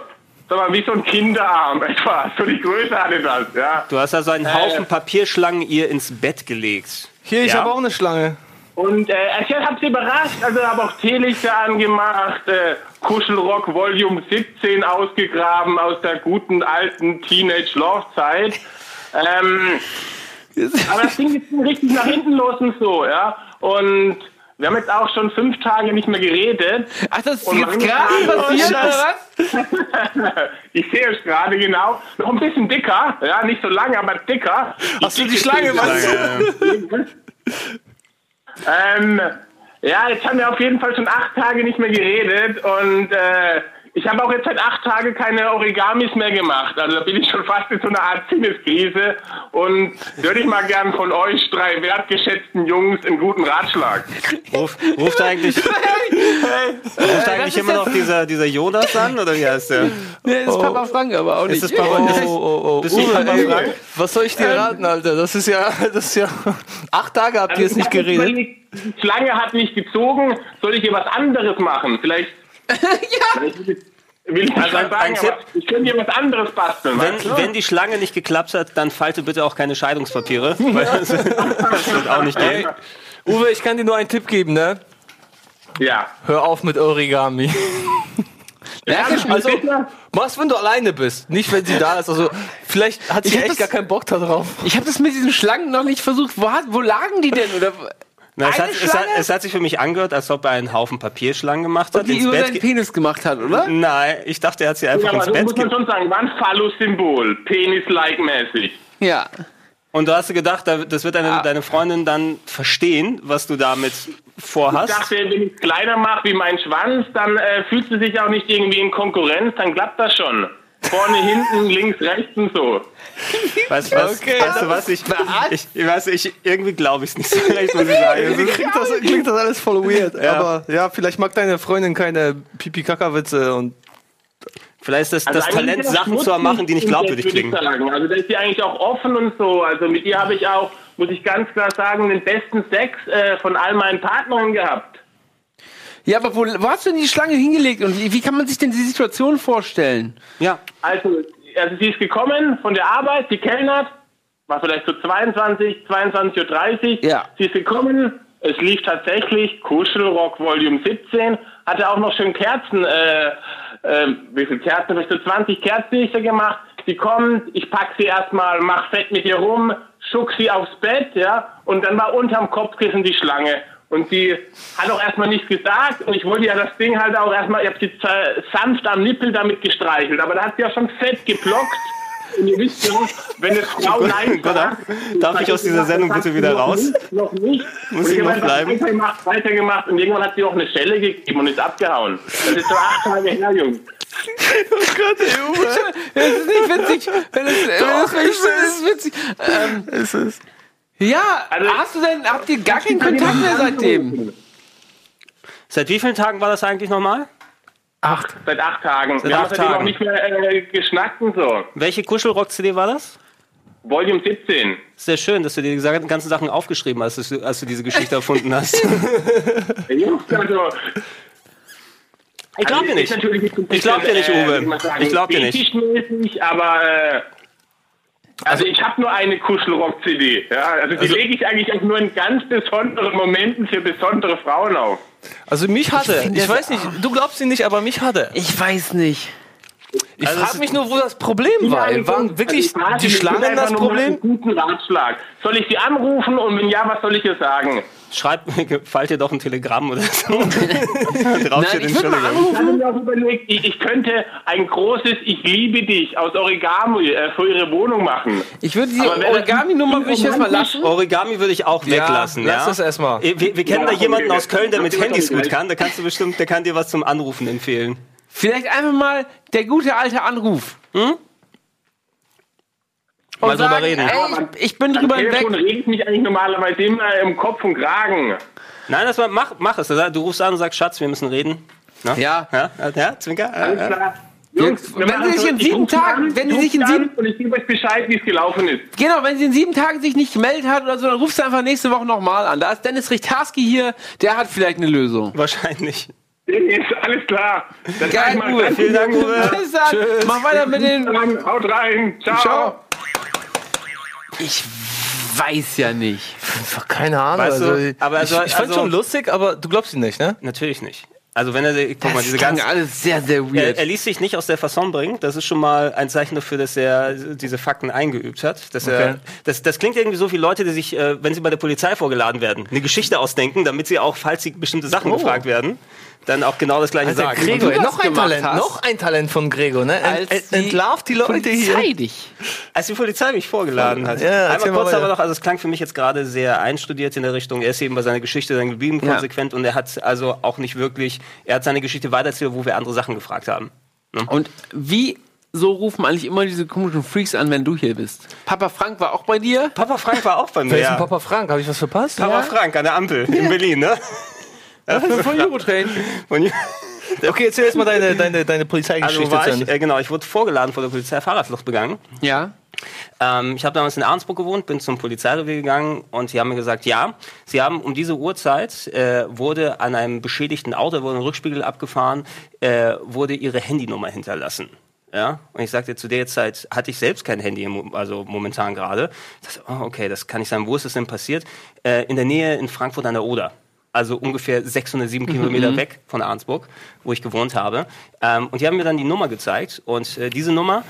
S6: sag mal, wie so ein Kinderarm etwa. So die Größe hatte das, ja.
S2: Du hast also einen Haufen Papierschlangen ihr ins Bett gelegt.
S3: Hier, ich
S2: Ja?
S3: habe auch eine Schlange.
S6: Und äh, ich habe sie überrascht, also habe auch Teelichter angemacht, äh, Kuschelrock Volume 17 ausgegraben aus der guten alten Teenage-Love-Zeit. Ähm, aber das Ding ist richtig nach hinten los und so, ja. Und wir haben jetzt auch schon fünf Tage nicht mehr geredet.
S1: Ach, das ist
S6: Und
S1: jetzt gerade passiert, oder was?
S6: ich sehe es gerade genau. Noch ein bisschen dicker, ja, nicht so lang, aber dicker.
S3: Hast du die Schlange, was?
S6: Ähm, ja, jetzt haben wir auf jeden Fall schon acht Tage nicht mehr geredet und äh, ich habe auch jetzt seit acht Tagen keine Origamis mehr gemacht. Also da bin ich schon fast in so einer Art Sinneskrise und würde ich mal gern von euch drei wertgeschätzten Jungs einen guten Ratschlag.
S2: Ruf, ruft eigentlich, ruft eigentlich immer noch dieser, dieser Jonas an, oder wie heißt der?
S1: Nee, ist Papa Frank, aber auch nicht.
S2: Ist das Papa?
S3: Oh,
S2: Ist das,
S3: oh, oh.
S2: bist du
S3: Uwe,
S2: Papa
S3: ey,
S2: Frank?
S3: was soll ich dir raten, Alter? Das ist ja, das ist ja. Acht Tage habt ihr jetzt
S6: ich
S3: nicht geredet.
S6: Die Schlange hat nicht gezogen. Soll ich ihr was anderes machen? Vielleicht. ja. Will ich nicht
S2: Also ein-
S6: sagen,
S2: ein Tipp.
S6: aber ich könnte ihr was anderes basteln. weißt du?
S2: Wenn, wenn die Schlange nicht geklappt hat, dann falte bitte auch keine Scheidungspapiere. Weil das, das wird auch nicht gehen.
S3: Uwe, ich kann dir nur einen Tipp geben, ne?
S6: ja.
S3: Hör auf mit Origami.
S1: Ja,
S3: Also, mach's, wenn du alleine bist. Nicht, wenn sie da ist. Also, vielleicht hat sie echt
S1: das-
S3: gar keinen Bock da drauf.
S1: Ich habe das mit diesen Schlangen noch nicht versucht. Wo, hat, wo lagen die denn? Oder
S2: Na, es, hat, es, hat, es hat sich für mich angehört, als ob er einen Haufen Papierschlangen gemacht hat.
S1: die
S2: ins
S1: über
S2: Bett
S1: seinen Penis gemacht hat, oder?
S2: Nein, ich dachte, er hat sie einfach
S6: Ja,
S2: ins
S6: so
S2: Bett
S6: muss man schon sagen, war ein Phallus-Symbol, Penis-like-mäßig.
S1: Ja.
S2: Und du hast dir gedacht, da- das wird deine,
S1: Ah.
S2: deine Freundin dann verstehen, was du damit vorhast.
S6: Ich dachte, wenn ich es kleiner mache wie mein Schwanz, dann äh, fühlst du dich auch nicht irgendwie in Konkurrenz, dann klappt das schon. Vorne, hinten, links, rechts und so.
S2: Weißt, du was,
S3: Okay.
S2: weißt du was? Ich, ich, ich weiß, ich, irgendwie glaube ich es nicht so recht, muss ich sagen.
S3: Irgendwie klingt das, klingt das alles voll weird.
S2: Ja.
S3: Aber ja, vielleicht mag deine Freundin keine Pipi-Kaka-Witze und
S2: Vielleicht ist das,
S6: Also
S2: das Talent,
S6: das
S2: Sachen zu machen, die nicht glaubwürdig klingen.
S6: Also da ist sie eigentlich auch offen und so. Also mit ihr habe ich auch, muss ich ganz klar sagen, den besten Sex äh, von all meinen Partnern gehabt.
S1: Ja, aber wo, wo hast du denn die Schlange hingelegt und wie, wie kann man sich denn die Situation vorstellen?
S2: Ja.
S6: Also, also sie ist gekommen von der Arbeit, sie kellnert, war vielleicht so 22, 22.30 Uhr.
S1: Ja.
S6: Sie ist gekommen, es lief tatsächlich Kuschelrock Volume 17, hatte auch noch schön Kerzen, äh, äh, wie viele Kerzen, vielleicht so 20 Kerzenlichter gemacht. Sie kommt, ich pack sie erstmal, mach fett mit ihr rum, schuck sie aufs Bett, ja, und dann war unterm Kopfkissen die Schlange. Und sie hat auch erstmal nichts gesagt und ich wollte ja das Ding halt auch erstmal, ich habe sie sanft am Nippel damit gestreichelt, aber da hat sie ja schon fett geblockt. Und ihr wisst ja, wenn eine Frau Nein
S2: Gott,
S6: sagt,
S2: darf ich aus dieser Sendung bitte wieder
S6: noch
S2: raus?
S6: Nicht, noch nicht.
S2: Muss
S6: und
S2: ich noch bleiben?
S6: Weitergemacht, weitergemacht und irgendwann hat sie auch eine Schelle gegeben und ist abgehauen. Das ist so acht Tage her, Jungs.
S1: Das ist nicht witzig. Wenn es, wenn es so ist, ist es witzig. Ähm,
S3: ist es.
S1: Ja,
S6: Also-
S1: hast du denn, habt ihr gar keinen Kontakt mehr seitdem?
S2: Seit wie vielen Tagen war das eigentlich nochmal?
S1: Acht.
S6: Seit acht Tagen.
S2: Seit
S6: Wir haben
S2: acht
S6: auch
S2: Tagen.
S6: nicht mehr äh, geschnackt und so.
S2: Welche Kuschelrock-CD war das?
S6: Volume 17.
S2: Sehr schön, dass du dir die ganzen Sachen aufgeschrieben hast, als du, als du diese Geschichte erfunden hast.
S6: Also,
S2: Ich glaub dir
S6: ist
S2: nicht.
S6: ein
S2: Ich glaub dir nicht, Uwe.
S6: äh,
S2: Ich glaub dir nicht.
S6: aber äh, also ich habe nur eine Kuschelrock-CD. Ja, also die lege ich eigentlich auch nur in ganz besonderen Momenten für besondere Frauen auf.
S3: Also mich hatte, ich,
S1: das
S3: weiß nicht, du glaubst ihn nicht, aber mich hatte.
S1: Ich weiß nicht.
S3: Ich
S2: Also
S3: frage mich nur, wo das Problem war. Waren wirklich
S6: also ich
S3: die Schlangen
S6: einfach
S3: das Problem?
S6: einen guten Ratschlag. Soll ich sie anrufen und wenn ja, was soll ich ihr sagen?
S2: Schreib, fallt dir doch ein Telegramm oder so.
S1: Nein, ich würde mal anrufen.
S6: habe mir auch überlegt, ich, ich könnte ein großes Ich liebe dich aus Origami äh, für ihre Wohnung machen.
S1: Ich würde die Origami-Nummer würde ich jetzt mal lassen.
S2: Origami würde ich auch weglassen.
S3: lass
S2: Ja,
S3: das erstmal.
S2: Wir, wir kennen
S6: Ja,
S2: da jemanden aus Köln, der mit Handys gut kann. Da kannst du bestimmt, der kann dir was zum Anrufen empfehlen.
S1: Vielleicht einfach mal der gute alte Anruf. Hm? Und
S2: Mal drüber
S1: sagen,
S2: reden.
S1: Ey, ich, ich bin drüber
S6: Telefon
S1: weg.
S6: regt mich eigentlich normalerweise immer im Kopf und Kragen.
S2: Nein, das war, mach, mach es. Du rufst an und sagst, Schatz, wir müssen reden. Na?
S1: Ja.
S2: Ja, ja, Zwinker. Ja,
S6: Alles
S2: ja.
S6: klar. Jungs,
S1: wenn
S6: machen
S1: Sie sich in sieben Tagen-
S6: an,
S1: wenn Sie
S6: ich
S1: sich in sieben-
S6: Und ich gebe euch Bescheid, wie es gelaufen ist.
S1: Genau, wenn sie in sieben Tagen sich nicht gemeldet hat oder so, dann rufst du einfach nächste Woche nochmal an. Da ist Dennis Richtarski hier, der hat vielleicht eine Lösung.
S2: Wahrscheinlich.
S6: Ist alles klar. Dann mal
S1: Uwe.
S6: danke.
S2: Vielen Dank, Uwe.
S1: Bis dann. Mach weiter mit den.
S6: Haut rein. Ciao.
S1: Ciao. Ich weiß ja nicht.
S3: Keine Ahnung.
S2: Weißt du,
S3: also,
S2: aber also-
S3: ich, ich fand
S2: also-
S3: schon lustig, aber du glaubst ihn nicht, ne?
S2: Natürlich nicht. Also wenn er, guck mal,
S1: Das
S2: diese
S1: klang
S2: ganze,
S1: alles sehr, sehr
S2: er,
S1: weird.
S2: er ließ sich nicht aus der Fasson bringen. Das ist schon mal ein Zeichen dafür, dass er diese Fakten eingeübt hat. Dass er,
S3: Okay.
S2: das, das klingt irgendwie so wie Leute, die sich, äh, wenn sie bei der Polizei vorgeladen werden, eine Geschichte ausdenken, damit sie auch, falls sie bestimmte Sachen gefragt werden, dann auch genau das Gleiche
S3: Alter,
S2: sagen.
S3: Gregor, noch ein Talent,
S1: hast.
S3: noch ein Talent von Gregor, ne? Ent,
S1: Als
S3: ent, entlarvt die Leute hier.
S1: Polizei dich.
S2: Als die Polizei mich vorgeladen hat.
S3: Ja,
S2: Einmal
S3: mal
S2: kurz aber noch, also es klang für mich jetzt gerade sehr einstudiert in der Richtung, er ist eben bei seiner Geschichte dann geblieben,
S1: Ja.
S2: konsequent und er hat also auch nicht wirklich, er hat seine Geschichte weitererzählt, wo wir andere Sachen gefragt haben.
S1: Und wie so rufen eigentlich immer diese komischen Freaks an, wenn du hier bist? Papa Frank war auch bei dir?
S2: Papa Frank war auch bei mir.
S3: Wer ist
S2: ja.
S3: denn Papa Frank? Habe ich was verpasst?
S2: Papa Frank an der Ampel in Berlin, ne?
S1: Von Eurotrain.
S2: Und
S3: Okay, erzähl jetzt mal deine, deine, deine
S2: also
S3: Polizeigeschichte zu
S2: ich, äh, genau, ich wurde vorgeladen vor der Polizei Fahrradflucht begangen.
S1: Ja.
S2: Ähm, ich habe damals in Arnsburg gewohnt, bin zum Polizeirevier gegangen und die haben mir gesagt, ja, sie haben um diese Uhrzeit äh, wurde an einem beschädigten Auto, wurde ein Rückspiegel abgefahren, äh, wurde ihre Handynummer hinterlassen. Ja, und ich sagte, zu der Zeit hatte ich selbst kein Handy, also momentan gerade. Ich dachte, oh, okay, das kann nicht sein. Wo ist das denn passiert? Äh, in der Nähe in Frankfurt an der Oder. Also ungefähr 607 Kilometer weg von Arnsburg, wo ich gewohnt habe. Ähm, und die haben mir dann die Nummer gezeigt. Und äh, diese Nummer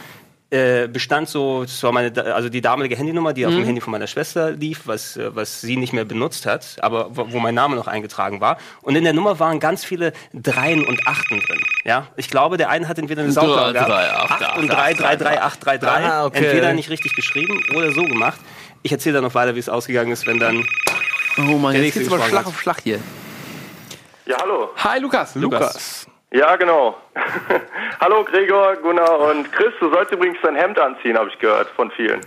S2: äh, bestand so, das war meine, also die damalige Handynummer, die auf dem Handy von meiner Schwester lief, was, äh, was sie nicht mehr benutzt hat, aber wo, mein Name noch eingetragen war. Und in der Nummer waren ganz viele Dreien und Achten drin. Ja, ich glaube, der eine hat entweder eine Sauklaue gehabt,
S1: drei, acht,
S2: acht und
S1: acht,
S2: drei,
S1: acht,
S2: drei, drei, acht, drei, drei.
S3: Ah, okay.
S2: Entweder nicht richtig geschrieben oder so gemacht. Ich erzähle dann noch weiter, wie es ausgegangen ist, wenn dann
S1: Oh Mann,
S2: Der
S1: jetzt geht's aber Schlag auf Schlag hier.
S7: Ja, hallo.
S1: Hi, Lukas.
S3: Lukas.
S7: Ja, genau. hallo Gregor, Gunnar und Chris. Du sollst übrigens dein Hemd anziehen, habe ich gehört von vielen.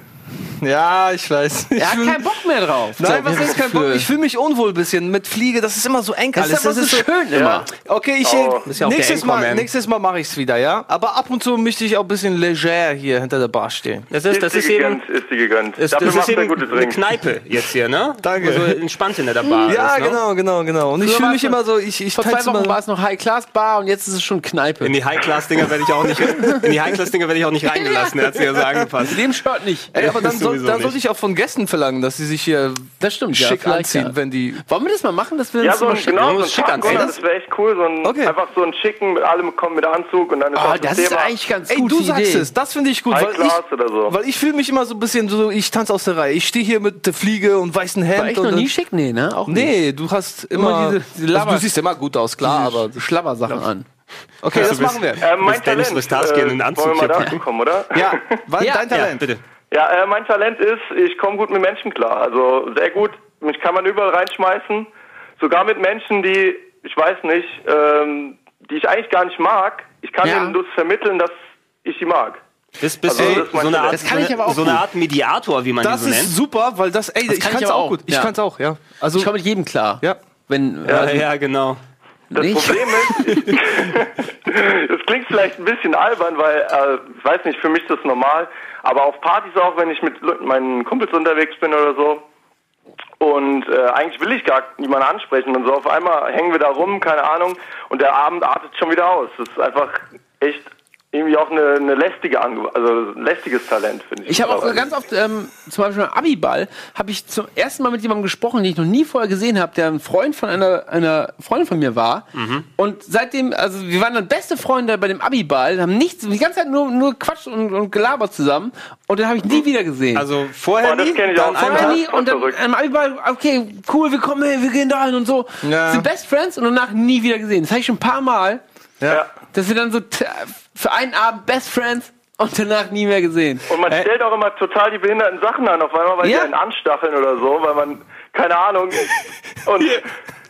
S3: Ja, ich weiß. Ich
S1: Er hat keinen Bock mehr drauf.
S3: Nein, was ist kein Bock? Ich fühle mich unwohl ein bisschen mit Fliege. Das ist immer so eng
S1: Das
S3: alles.
S1: ist aber so schön immer.
S3: Okay, ich
S7: Oh.
S2: ist ja
S3: nächstes Mal, nächstes Mal mache ich es wieder, ja. Aber ab und zu möchte ich auch ein bisschen leger hier hinter der Bar stehen.
S2: Das ist, das
S7: die
S2: ist eben,
S7: gegönnt, ist die gegönnt.
S2: das,
S7: Dafür
S2: das ist
S7: macht
S2: eben
S7: gute
S2: eine. Kneipe jetzt hier, ne?
S3: Danke.
S2: So entspannt hinter der Bar
S3: Ja,
S2: ist, ne?
S3: genau, genau, genau. Und ich fühle mich immer so, ich, ich
S1: Vor zwei Wochen war es noch High-Class-Bar und jetzt ist es schon Kneipe.
S2: In die High-Class-Dinger werde ich auch nicht, in die High-Class-Dinger werde ich auch nicht reingelassen, er hat sich ja so angepasst.
S1: In dem Shirt nicht.
S3: Ey, aber dann, soll,
S2: nicht.
S3: sollte ich auch von Gästen verlangen, dass sie sich hier
S1: Das stimmt, ja.
S3: schick
S1: vielleicht,
S3: anziehen,
S1: ja.
S3: wenn die.
S1: Wollen wir das mal machen, dass wir
S7: Ja,
S1: uns
S7: so
S1: mal
S7: ein,
S1: schick-
S7: genau, so
S2: schick anziehen.
S7: oder? Das wäre echt cool. So ein,
S3: Okay.
S7: Einfach so ein schicken, alle kommen mit Anzug und dann ist
S1: Ah,
S7: auch
S1: das ist
S7: Thema
S1: eigentlich ganz
S3: Ey,
S1: gute
S3: du sagst
S1: Idee.
S3: es, das finde ich gut,
S7: High
S3: weil
S7: Class
S3: ich,
S7: oder so.
S3: weil ich fühle mich immer so ein bisschen so, ich tanze aus der Reihe. Ich stehe hier mit der Fliege und weißen Hemd.
S1: War ich
S3: und
S1: noch nie schick? Nee, ne? Auch nicht.
S3: Nee, du hast immer,
S1: Immer diese-
S3: also du siehst immer gut aus, klar, aber
S1: Schlabbersachen an.
S3: okay, das
S2: bist-
S3: machen wir.
S7: Äh, mein
S2: Dennis
S7: Talent,
S2: Listarski in den Anzug
S7: wollen wir mal dazu kommen, oder?
S3: Ja, war
S1: Ja,
S3: dein
S2: Ja,
S3: Talent.
S2: bitte.
S7: Ja, äh, mein Talent ist, ich komme gut mit Menschen klar. Also sehr gut. Mich kann man überall reinschmeißen. Sogar mit Menschen, die, ich weiß nicht, ähm, die ich eigentlich gar nicht mag. Ich kann
S1: Ja.
S7: denen das vermitteln, dass ich sie mag.
S2: Bist
S7: Also, das ist mein
S2: so eine Art,
S7: Talent.
S1: Das kann ich aber auch
S2: so eine
S1: gut.
S2: Art Mediator, wie man
S3: Das
S2: die so
S3: ist
S2: nennt?
S3: super, weil das, ey, ich
S1: kann
S3: es auch
S1: auch,
S3: gut. Ich
S1: ja.
S3: kann es auch, ja. Also,
S1: Ich komme mit jedem klar.
S3: ja.
S1: Wenn,
S2: Ja,
S1: also,
S2: ja, genau.
S7: Das
S1: Nicht?
S7: Problem ist, das klingt vielleicht ein bisschen albern, weil, äh, ich weiß nicht, für mich ist das normal, aber auf Partys auch, wenn ich mit meinen Kumpels unterwegs bin oder so, und äh, eigentlich will ich gar niemanden ansprechen und so, auf einmal hängen wir da rum, keine Ahnung, und der Abend artet schon wieder aus. Das ist einfach echt irgendwie auch eine, eine lästige, Ange also ein lästiges Talent, finde ich.
S1: Ich habe auch ganz oft, ähm, zum Beispiel beim Abiball, habe ich zum ersten Mal mit jemandem gesprochen, den ich noch nie vorher gesehen habe, der ein Freund von einer, einer Freundin von mir war. Und seitdem, also wir waren dann beste Freunde bei dem Abiball, haben nichts, die ganze Zeit nur, nur Quatsch und, und gelabert zusammen. Und den habe ich nie wieder gesehen.
S2: Also vorher
S7: Oh, das
S2: nie,
S7: ich
S2: dann
S7: auch.
S1: Vorher
S2: einmal.
S1: nie und dann am Abiball, okay, cool, wir kommen wir gehen da hin und so.
S3: Ja.
S1: Sind Best Friends und danach nie wieder gesehen. Das habe ich schon ein paar Mal,
S7: Ja.
S1: dass wir dann so für einen Abend Best Friends und danach nie mehr gesehen.
S7: Und man stellt auch immer total die behinderten Sachen an, auf einmal, weil
S1: Ja.
S7: die einen anstacheln oder so, weil man, keine Ahnung, und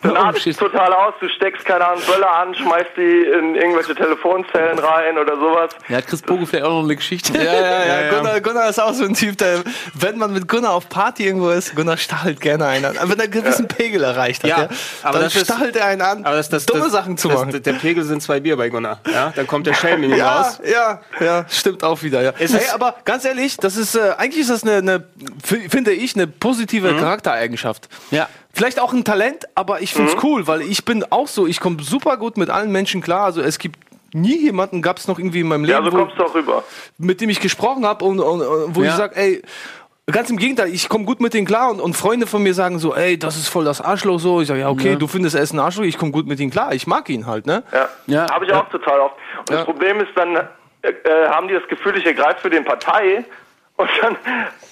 S1: Oh, shit.
S7: es total aus, du steckst, keine Ahnung, Böller an, schmeißt die in irgendwelche Telefonzellen rein oder sowas.
S1: Ja, hat Chris Boge vielleicht auch noch eine Geschichte.
S3: Ja, ja, ja. Gunnar, Gunnar ist auch so ein Typ, der, wenn man mit Gunnar auf Party irgendwo ist, Gunnar stachelt gerne einen an. Wenn er einen gewissen Pegel erreicht hat, ja,
S2: Ja, aber
S3: dann
S2: das ist-
S3: stachelt er einen an,
S2: Aber das, das,
S3: dumme
S2: das,
S3: Sachen zu
S2: das,
S3: machen.
S2: Der Pegel sind zwei Bier bei Gunnar. Ja, dann kommt der Schelm in ihn
S3: ja,
S2: raus.
S3: ja, ja, stimmt auch wieder. Ja. Hey, aber ganz ehrlich, das ist äh, eigentlich ist das eine, eine finde ich, eine positive Charaktereigenschaft.
S1: Ja.
S3: Vielleicht auch ein Talent, aber ich finde es cool, weil ich bin auch so, ich komme super gut mit allen Menschen klar. Also es gibt nie jemanden, gab es noch irgendwie in meinem Leben,
S7: Ja, so
S3: wo,
S7: kommst du auch rüber.
S3: mit dem ich gesprochen habe und, und, und wo
S1: Ja.
S3: ich sage, ey, ganz im Gegenteil, ich komme gut mit denen klar und, und Freunde von mir sagen so, ey, das ist voll das Arschloch so. Ich sage, ja, okay, du findest er ist ein Arschloch, ich komme gut mit ihm klar, ich mag ihn halt, ne?
S7: Ja,
S1: Ja.
S7: habe ich auch total oft. Und
S3: Ja.
S7: das Problem ist dann, äh, äh, haben die das Gefühl, ich ergreife für den Partei und dann,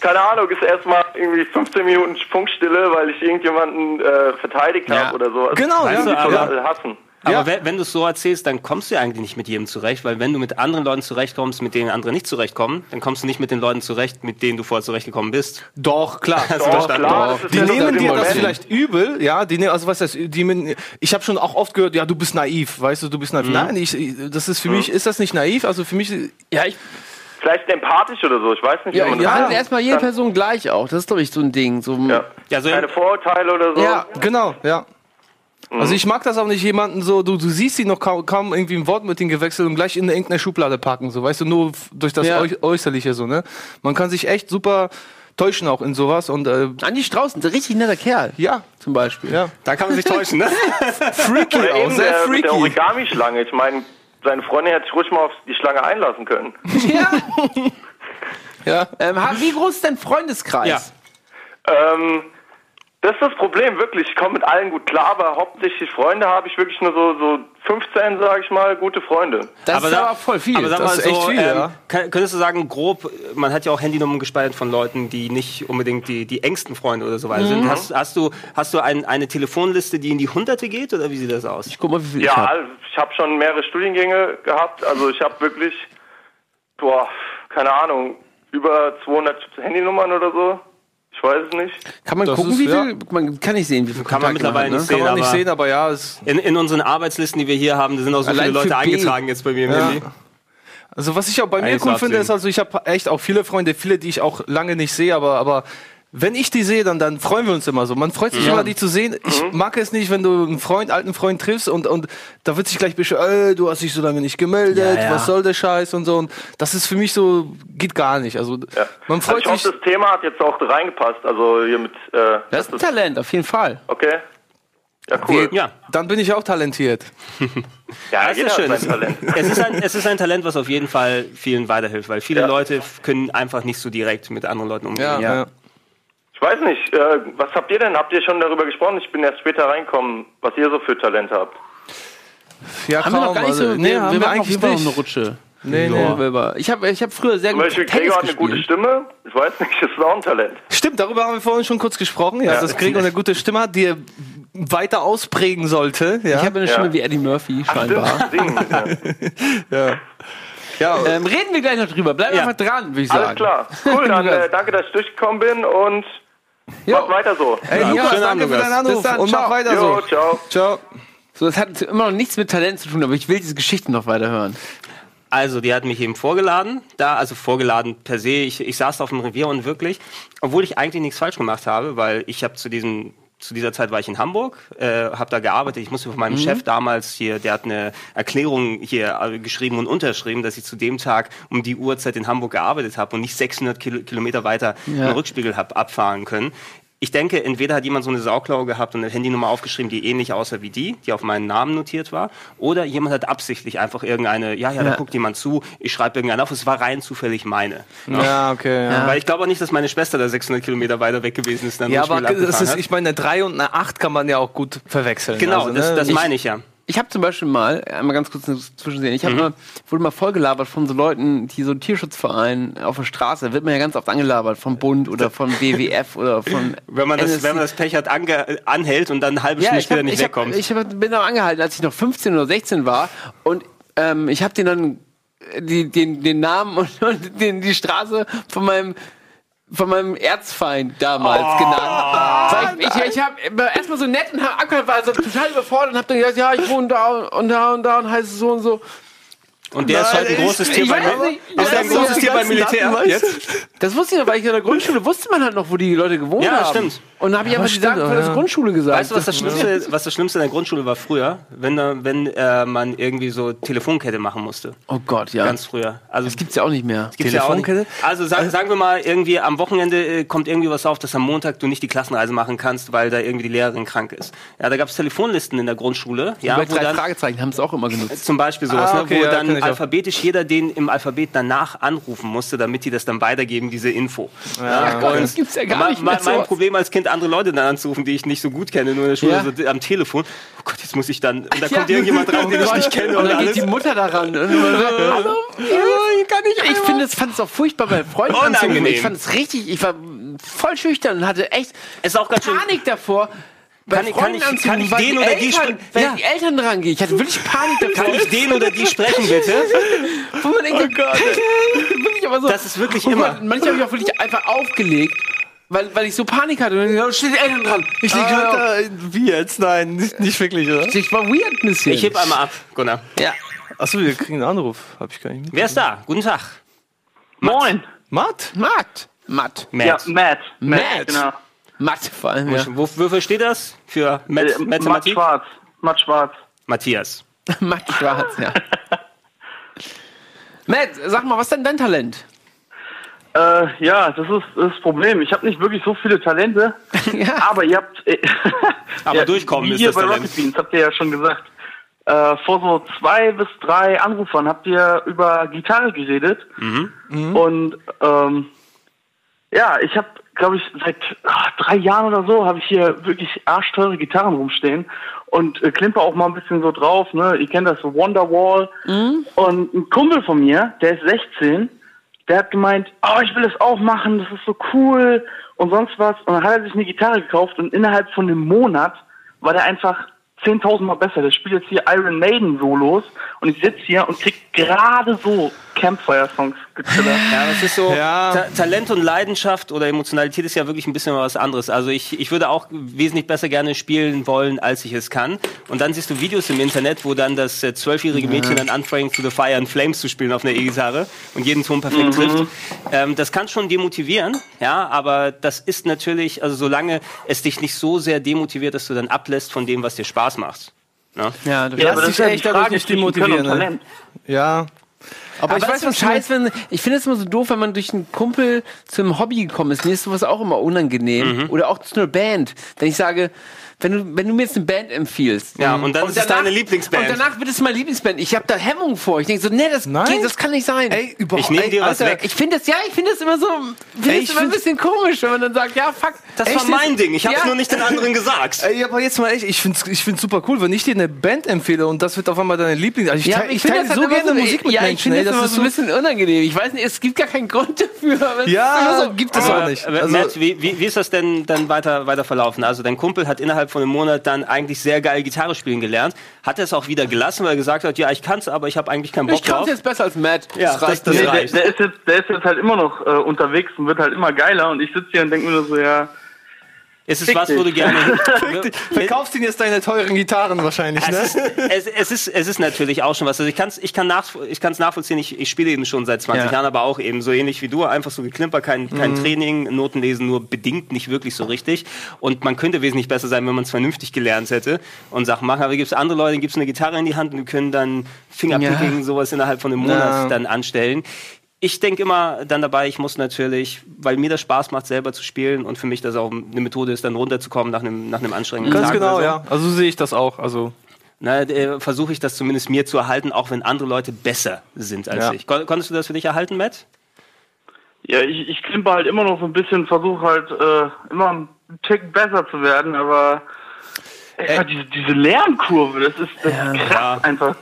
S7: keine Ahnung, ist erstmal irgendwie 15 Minuten Funkstille, weil ich irgendjemanden äh, verteidigt
S1: Ja.
S7: habe oder so. Also,
S3: Genau,
S7: die
S3: ja.
S7: die
S2: aber-
S7: hassen.
S2: Aber
S3: Ja.
S2: wenn, wenn du es so erzählst, dann kommst du ja eigentlich nicht mit jedem zurecht, weil wenn du mit anderen Leuten zurechtkommst, mit denen andere nicht zurechtkommen, dann kommst du nicht mit den Leuten zurecht, mit denen du vorher zurechtgekommen bist.
S3: Doch, klar.
S2: Hast du
S7: Doch,
S2: verstanden?
S7: klar, ist
S3: Die
S7: ja
S3: nehmen dir das vielleicht übel, ja, die nehmen, also was heißt, die, ich habe schon auch oft gehört, ja, du bist naiv, weißt du, du bist naiv. Nein, ich, ich- das ist für mich, ist das nicht naiv, also für mich,
S1: Ja, ich
S7: Vielleicht empathisch oder so, ich weiß nicht.
S1: ja,
S7: wie man
S1: ich
S7: das
S1: behandle
S7: nennt.
S1: erstmal jede Person gleich auch. Das ist, glaube ich, so ein Ding. So,
S7: Ja.
S2: Ja, so
S7: Keine Vorurteile oder so.
S1: Ja.
S3: genau, ja. Also ich mag das auch nicht, jemanden so, du, du siehst ihn noch kaum, kaum irgendwie ein Wort mit ihm gewechselt und gleich in irgendeine Schublade packen, so, weißt du, nur durch das
S1: Ja.
S3: Äu- Äußerliche so, ne? Man kann sich echt super täuschen auch in sowas und äh,
S1: Andi Strauß, ein richtig netter Kerl.
S3: ja,
S1: Zum Beispiel.
S3: ja.
S2: da kann man sich täuschen, ne?
S3: Freaky auch, sehr
S7: der, mit der
S3: freaky.
S7: Origami-Schlange. Ich meine, seine Freundin hätte sich ruhig mal auf die Schlange einlassen können.
S1: Ja.
S3: Ja.
S1: ähm, wie groß ist dein Freundeskreis?
S2: Ja.
S7: Ähm, das ist das Problem, wirklich. Ich komme mit allen gut klar, aber hauptsächlich Freunde habe ich wirklich nur so, so 15, sage ich mal, gute Freunde.
S1: Das ist
S2: sag-
S1: aber voll viel.
S2: Aber sag
S3: Das
S2: mal
S3: ist
S2: so,
S3: echt viel,
S2: ähm,
S3: ja.
S2: kann, könntest du sagen, grob, man hat ja auch Handynummern gespeichert von Leuten, die nicht unbedingt die, die engsten Freunde oder so weiter
S1: Mhm.
S2: sind. Hast, hast du, hast du ein, eine Telefonliste, die in die Hunderte geht oder wie sieht das aus?
S1: ich guck mal, wie viel ich
S7: Ja,
S1: habe.
S7: ich habe schon mehrere Studiengänge gehabt. Also ich habe wirklich, boah, keine Ahnung, über 200 Handynummern oder so. Ich weiß es nicht.
S1: Kann man
S3: Das
S1: gucken,
S3: ist-
S1: wie
S3: ja.
S1: viel? Man kann nicht sehen, wie viel
S2: Kann man mittlerweile
S1: hat,
S2: nicht
S1: ne?
S2: sehen.
S3: Kann man nicht
S2: aber-
S3: sehen, aber ja, es,
S2: In, in unseren Arbeitslisten, die wir hier haben, da sind auch so viele Leute
S1: B.
S2: eingetragen jetzt bei mir im
S3: Ja.
S2: Handy.
S3: Also was ich auch bei mir cool finde, ist also ich habe echt auch viele Freunde, viele, die ich auch lange nicht sehe, aber aber wenn ich die sehe, dann, dann freuen wir uns immer so. Man freut sich immer, die zu sehen. Ich mag es nicht, wenn du einen Freund, alten Freund triffst und, und da wird sich gleich beschwert, äh, du hast dich so lange nicht gemeldet,
S1: Ja, ja.
S3: was soll der Scheiß und so. Und das ist für mich so, geht gar nicht. Also
S7: Ja.
S3: man
S7: Also
S3: freut
S7: ich hoffe,
S3: sich.
S7: das Thema hat jetzt auch reingepasst. Also hier mit. Äh,
S1: Das ist ein Talent, auf jeden Fall.
S7: okay. Ja, cool.
S2: Ja,
S3: Dann bin ich auch talentiert.
S7: Ja,
S2: das
S7: jeder
S2: ist schön.
S7: hat sein Talent.
S2: Es ist, ein, es ist ein Talent, was auf jeden Fall vielen weiterhilft, weil viele
S7: Ja.
S2: Leute können einfach nicht so direkt mit anderen Leuten umgehen.
S3: Ja,
S1: Ja.
S3: Ja.
S7: Ich weiß nicht, äh, was habt ihr denn? Habt ihr schon darüber gesprochen? Ich bin erst später reingekommen, was ihr so für Talent habt.
S3: ja
S1: Haben wir noch gar nicht so.
S3: Also, nee, haben wir,
S1: auf
S3: eigentlich
S1: noch eine Rutsche.
S3: Nee,
S1: So,
S3: nee.
S1: Wilber. Ich habe ich hab früher sehr
S7: Zum
S1: gut
S7: Beispiel
S1: Tennis
S7: Gregor hat eine gute. Stimme. Ich weiß nicht, das ist auch ein Talent.
S3: Stimmt, darüber haben wir vorhin schon kurz gesprochen, ja,
S7: Ja.
S3: dass Gregor eine gute Stimme hat, die er weiter ausprägen sollte. Ja.
S1: Ich habe eine
S7: Ja.
S1: Stimme wie Eddie Murphy, scheinbar.
S7: Singen. Ja.
S3: ja,
S1: Ähm, reden wir gleich noch drüber. Bleib
S2: Ja.
S1: einfach dran, würde ich sagen.
S7: Alles klar. Cool, dann äh, danke, dass ich durchgekommen bin und
S1: Ja.
S7: macht weiter so.
S3: Hey,
S2: Ja,
S3: Lukas, danke für deinen. Anruf
S1: Bis dann,
S3: und mach
S1: ciao.
S3: weiter
S7: Jo,
S3: so.
S7: ciao.
S3: Ciao.
S1: So, das hat immer noch nichts mit Talent zu tun, aber ich will diese Geschichten noch weiter hören.
S2: Also, die hat mich eben vorgeladen, da, also vorgeladen per se. Ich, ich saß auf dem Revier und wirklich, obwohl ich eigentlich nichts falsch gemacht habe, weil ich habe zu diesem zu dieser Zeit war ich in Hamburg, äh, habe da gearbeitet. Ich musste von meinem Chef damals hier, der hat eine Erklärung hier äh, geschrieben und unterschrieben, dass ich zu dem Tag um die Uhrzeit in Hamburg gearbeitet habe und nicht 600 Kil Kilometer weiter
S1: Ja.
S2: einen Rückspiegel habe abfahren können. Ich denke, entweder hat jemand so eine Sauklaue gehabt und eine Handynummer aufgeschrieben, die ähnlich aussah wie die, die auf meinen Namen notiert war, oder jemand hat absichtlich einfach irgendeine, ja, ja, da
S1: Ja.
S2: guckt jemand zu, ich schreibe irgendeinen auf, es war rein zufällig meine.
S3: Ja, okay. Ja,
S2: Weil ich glaube auch nicht, dass meine Schwester da 600 Kilometer weiter weg gewesen ist. Dann
S3: ja aber das ist, ich meine, eine 3 und eine 8 kann man ja auch gut verwechseln.
S2: Genau,
S3: also,
S2: das,
S3: ne?
S2: das
S3: Ich-
S2: meine ich ja.
S1: Ich habe zum Beispiel mal, einmal ganz kurz zwischensehen, ich hab mal, wurde mal vollgelabert von so Leuten, die so Tierschutzvereinen auf der Straße, wird man ja ganz oft angelabert, vom Bund oder von WWF oder von
S2: Wenn man das,
S1: NSC.
S2: wenn man das Pech hat, ange, anhält und dann eine halbe Stunde später
S1: hab,
S2: nicht
S1: ich, hab,
S2: wegkommt.
S1: ich hab, bin auch angehalten, als ich noch 15 oder 16 war und ähm, ich habe den dann äh, die, den, den Namen und, und den, die Straße von meinem von meinem Erzfeind damals
S2: Oh,
S1: genannt. Ich, ich, ich habe erstmal so nett und hab angehört, war so total überfordert und hab dann gesagt, ja, ich wohne da und da und da und heißt es so und so.
S2: Und der ist halt ein
S3: Nein,
S2: großes Tier beim
S1: weiß
S2: ein großes Tier
S3: die
S2: beim Militär
S3: Daten, weißt
S2: jetzt?
S1: Das wusste ich noch, weil ich in der Grundschule wusste man halt noch, wo die Leute gewohnt
S2: Ja,
S1: haben.
S2: stimmt.
S1: Und dann habe ich einfach die
S3: stimmt,
S1: Sachen von der
S3: ja.
S1: Grundschule gesagt.
S2: Weißt du, was das Schlimmste, was das Schlimmste in der Grundschule war früher? Wenn, da- wenn äh, man irgendwie so Telefonkette machen musste.
S1: Oh Gott, ja.
S2: Ganz früher. Also
S1: das gibt's ja auch nicht mehr.
S2: Gibt's ja auch nicht.
S3: Telefonkette?
S2: Also sag, sagen wir mal, irgendwie am Wochenende äh, kommt irgendwie was auf, dass am Montag du nicht die Klassenreise machen kannst, weil da irgendwie die Lehrerin krank ist. Ja, da gab es Telefonlisten in der Grundschule, ja,
S1: Bei
S2: wo
S1: drei
S2: dann
S1: Fragezeichen haben es auch immer genutzt.
S2: zum Beispiel sowas,
S3: Ah,
S2: ne,
S3: okay,
S2: wo
S3: ja,
S2: dann
S3: ich auch.
S2: alphabetisch jeder den im Alphabet danach anrufen musste, damit die das dann weitergeben, diese Info. Ja,
S1: Gott, das gibt's ja gar
S2: mein,
S1: nicht mehr
S2: mein, mein
S1: sowas.
S2: Problem als Kind, andere Leute dann anzurufen, die ich nicht so gut kenne, nur in der Schule so am Telefon. Oh Gott, jetzt muss ich dann, und da kommt irgendjemand dran, den ich nicht kenne
S1: Und
S2: und
S1: dann geht
S2: alles.
S1: die Mutter daran. Sagt, Hallo? Kann ich ich finde, es fand es auch furchtbar bei Freunden anzurufen. Ich fand es richtig, ich war voll schüchtern und hatte echt
S2: Ist auch ganz schön.
S1: Panik davor.
S2: Kann ich- kann ich- kann ich den
S1: die
S2: oder die
S1: Eltern,
S2: spre-
S1: wenn
S2: Ja.
S1: die Eltern dran gehen. Ich hatte wirklich Panik davor.
S2: Kann ich den oder die sprechen, bitte?
S1: Wo man denkt, wirklich aber so,
S2: Das ist wirklich
S1: wo
S2: immer.
S1: Man, manchmal habe ich auch wirklich einfach aufgelegt, weil, weil ich so Panik hatte. Und dann steht die Eltern dran. Ich, auf.
S3: Alter, wie jetzt? Nein, nicht, nicht wirklich, oder?
S1: ich war weird ein bisschen.
S2: Ich heb einmal ab, Gunnar.
S1: ja.
S3: Achso, wir kriegen einen Anruf. Hab ich gar nicht mit.
S2: Wer ist da? Guten Tag.
S8: Moin.
S3: Matt?
S1: Matt. Matt.
S2: Matt.
S8: Ja, Matt.
S1: Matt.
S8: Genau.
S1: Matt vor allem, ja.
S2: Wo, wofür steht das? Für Math
S8: Äh, Matt
S2: Mathematik?
S8: Schwarz. Matt Schwarz.
S2: Matthias.
S1: Matt Schwarz, ja. Matt, sag mal, was ist denn dein Talent?
S8: Äh, ja, das ist das Problem. Ich habe nicht wirklich so viele Talente,
S1: Ja.
S8: aber ihr habt. Äh,
S2: Aber durchkommen
S8: wie
S2: ist
S8: ihr
S2: das
S8: bei
S2: Talent.
S8: Rocket Beans habt ihr ja schon gesagt. Äh, vor so zwei bis drei Anrufern habt ihr über Gitarre geredet.
S2: Mhm.
S8: Und ähm, ja, ich habe, glaube ich, seit ah, drei Jahren oder so habe ich hier wirklich arschteure Gitarren rumstehen und äh, klimper auch mal ein bisschen so drauf. Ne? Ihr kennt das so Wonderwall. Und ein Kumpel von mir, der ist 16, der hat gemeint, oh, ich will das auch machen, das ist so cool und sonst was. Und dann hat er sich eine Gitarre gekauft und innerhalb von einem Monat war der einfach 10.000 Mal besser. Der spielt jetzt hier Iron Maiden Solos und ich sitze hier und krieg gerade so, Campfire-Songs.
S2: Ja, das ist so,
S3: Ja.
S2: Ta Talent und Leidenschaft oder Emotionalität ist ja wirklich ein bisschen was anderes. Also ich, ich würde auch wesentlich besser gerne spielen wollen, als ich es kann. Und dann siehst du Videos im Internet, wo dann das äh, zwölfjährige Mädchen dann anfängt, Through the Fire and Flames zu spielen auf einer E-Gitarre und jeden Ton perfekt trifft. Ähm, das kann schon demotivieren, ja, aber das ist natürlich, also solange es dich nicht so sehr demotiviert, dass du dann ablässt von dem, was dir Spaß macht. Ne?
S1: Ja, das
S8: Ja,
S1: ja,
S8: aber das ist
S3: dich
S8: ja
S3: echt demotivieren,
S8: und
S3: ne?
S8: Talent.
S3: Ja. Aber,
S1: Aber
S3: ich weiß,
S1: was Scheiß, wenn ich finde es immer so doof, wenn man durch einen Kumpel zu einem Hobby gekommen ist. Mir ist sowas auch immer unangenehm.
S2: Mhm.
S1: Oder auch zu einer Band. Wenn ich sage, wenn du, wenn du mir jetzt eine Band empfiehlst.
S2: Ja, und dann ist es deine Lieblingsband.
S1: Und danach wird es meine Lieblingsband. Ich habe da Hemmungen vor. Ich denke so, nee, das
S3: Nein.
S1: geht, das kann nicht sein.
S3: Ey, überhaupt.
S2: Ich nehm
S3: ey,
S2: dir was
S3: Alter,
S2: weg.
S1: ich finde das, ja, ich finde das immer so, finde
S3: Ey, ich
S1: immer ein bisschen komisch, wenn man dann sagt, ja, fuck.
S2: Das
S1: echt,
S2: war mein Ding. Ich habe es
S1: ja.
S2: nur nicht den anderen gesagt.
S3: Ey, aber jetzt mal echt, ich find's, ich find's super cool, wenn ich dir eine Band empfehle und das wird auf einmal deine Lieblings... Also ich,
S1: Ja,
S3: teile- ich
S1: find
S3: teile
S1: das
S3: so
S1: halt immer
S3: gerne Musik mit
S1: ja, ich
S3: Menschen,
S1: finde
S3: ey,
S1: das,
S3: ist
S1: so ein bisschen unangenehm. Ich weiß nicht, es gibt gar keinen Grund dafür. aber es ist
S3: Ja,
S1: immer so,
S3: gibt es
S2: Aber,
S3: auch nicht.
S2: aber
S3: Also,
S2: Matt, wie, wie, wie ist das denn dann weiter, weiter verlaufen? Also dein Kumpel hat innerhalb von einem Monat dann eigentlich sehr geil Gitarre spielen gelernt, hat er es auch wieder gelassen, weil er gesagt hat, ja, ich kann's, aber ich habe eigentlich keinen Bock
S1: Ich kann
S2: drauf.
S1: es jetzt besser als Matt.
S2: Ja,
S1: das reicht
S2: das-
S1: mir.
S2: das
S8: Nee,
S2: reicht.
S8: der, der, ist jetzt, der ist jetzt halt immer noch äh, unterwegs und wird halt immer geiler und ich sitze hier und denke mir nur so, ja,
S2: Ist es
S8: Fick
S2: was, wo du gerne...
S3: verkaufst ihn jetzt deine teuren Gitarren wahrscheinlich, ne?
S2: es, ist, es, es, ist, es ist natürlich auch schon was. Also ich, kann's, ich kann nach, ich kann's nachvollziehen, ich, ich spiele eben schon seit 20
S1: Ja.
S2: Jahren, aber auch eben so ähnlich wie du, einfach so geklimper, kein, kein Training, Noten lesen nur bedingt, nicht wirklich so richtig. Und man könnte wesentlich besser sein, wenn man es vernünftig gelernt hätte und Sachen machen. Aber gibt es andere Leute, denen gibst du eine Gitarre in die Hand und die können dann Fingerpicking, sowas innerhalb von einem Monat
S3: Ja.
S2: dann anstellen. Ich denke immer dann dabei, ich muss natürlich, weil mir das Spaß macht, selber zu spielen und für mich das auch eine Methode ist, dann runterzukommen nach einem, nach einem anstrengenden
S3: Ganz
S2: Tag.
S3: genau,
S2: oder so.
S3: ja. Also so sehe ich das auch. Also
S2: äh, versuche ich das zumindest mir zu erhalten, auch wenn andere Leute besser sind als
S3: Ja.
S2: ich. Kon konntest du das für dich erhalten, Matt?
S8: ja, ich, ich klimper halt immer noch so ein bisschen, versuche halt äh, immer einen Tick besser zu werden, aber ey, diese, diese Lernkurve, das ist, das ist krass
S2: Ja.
S8: einfach.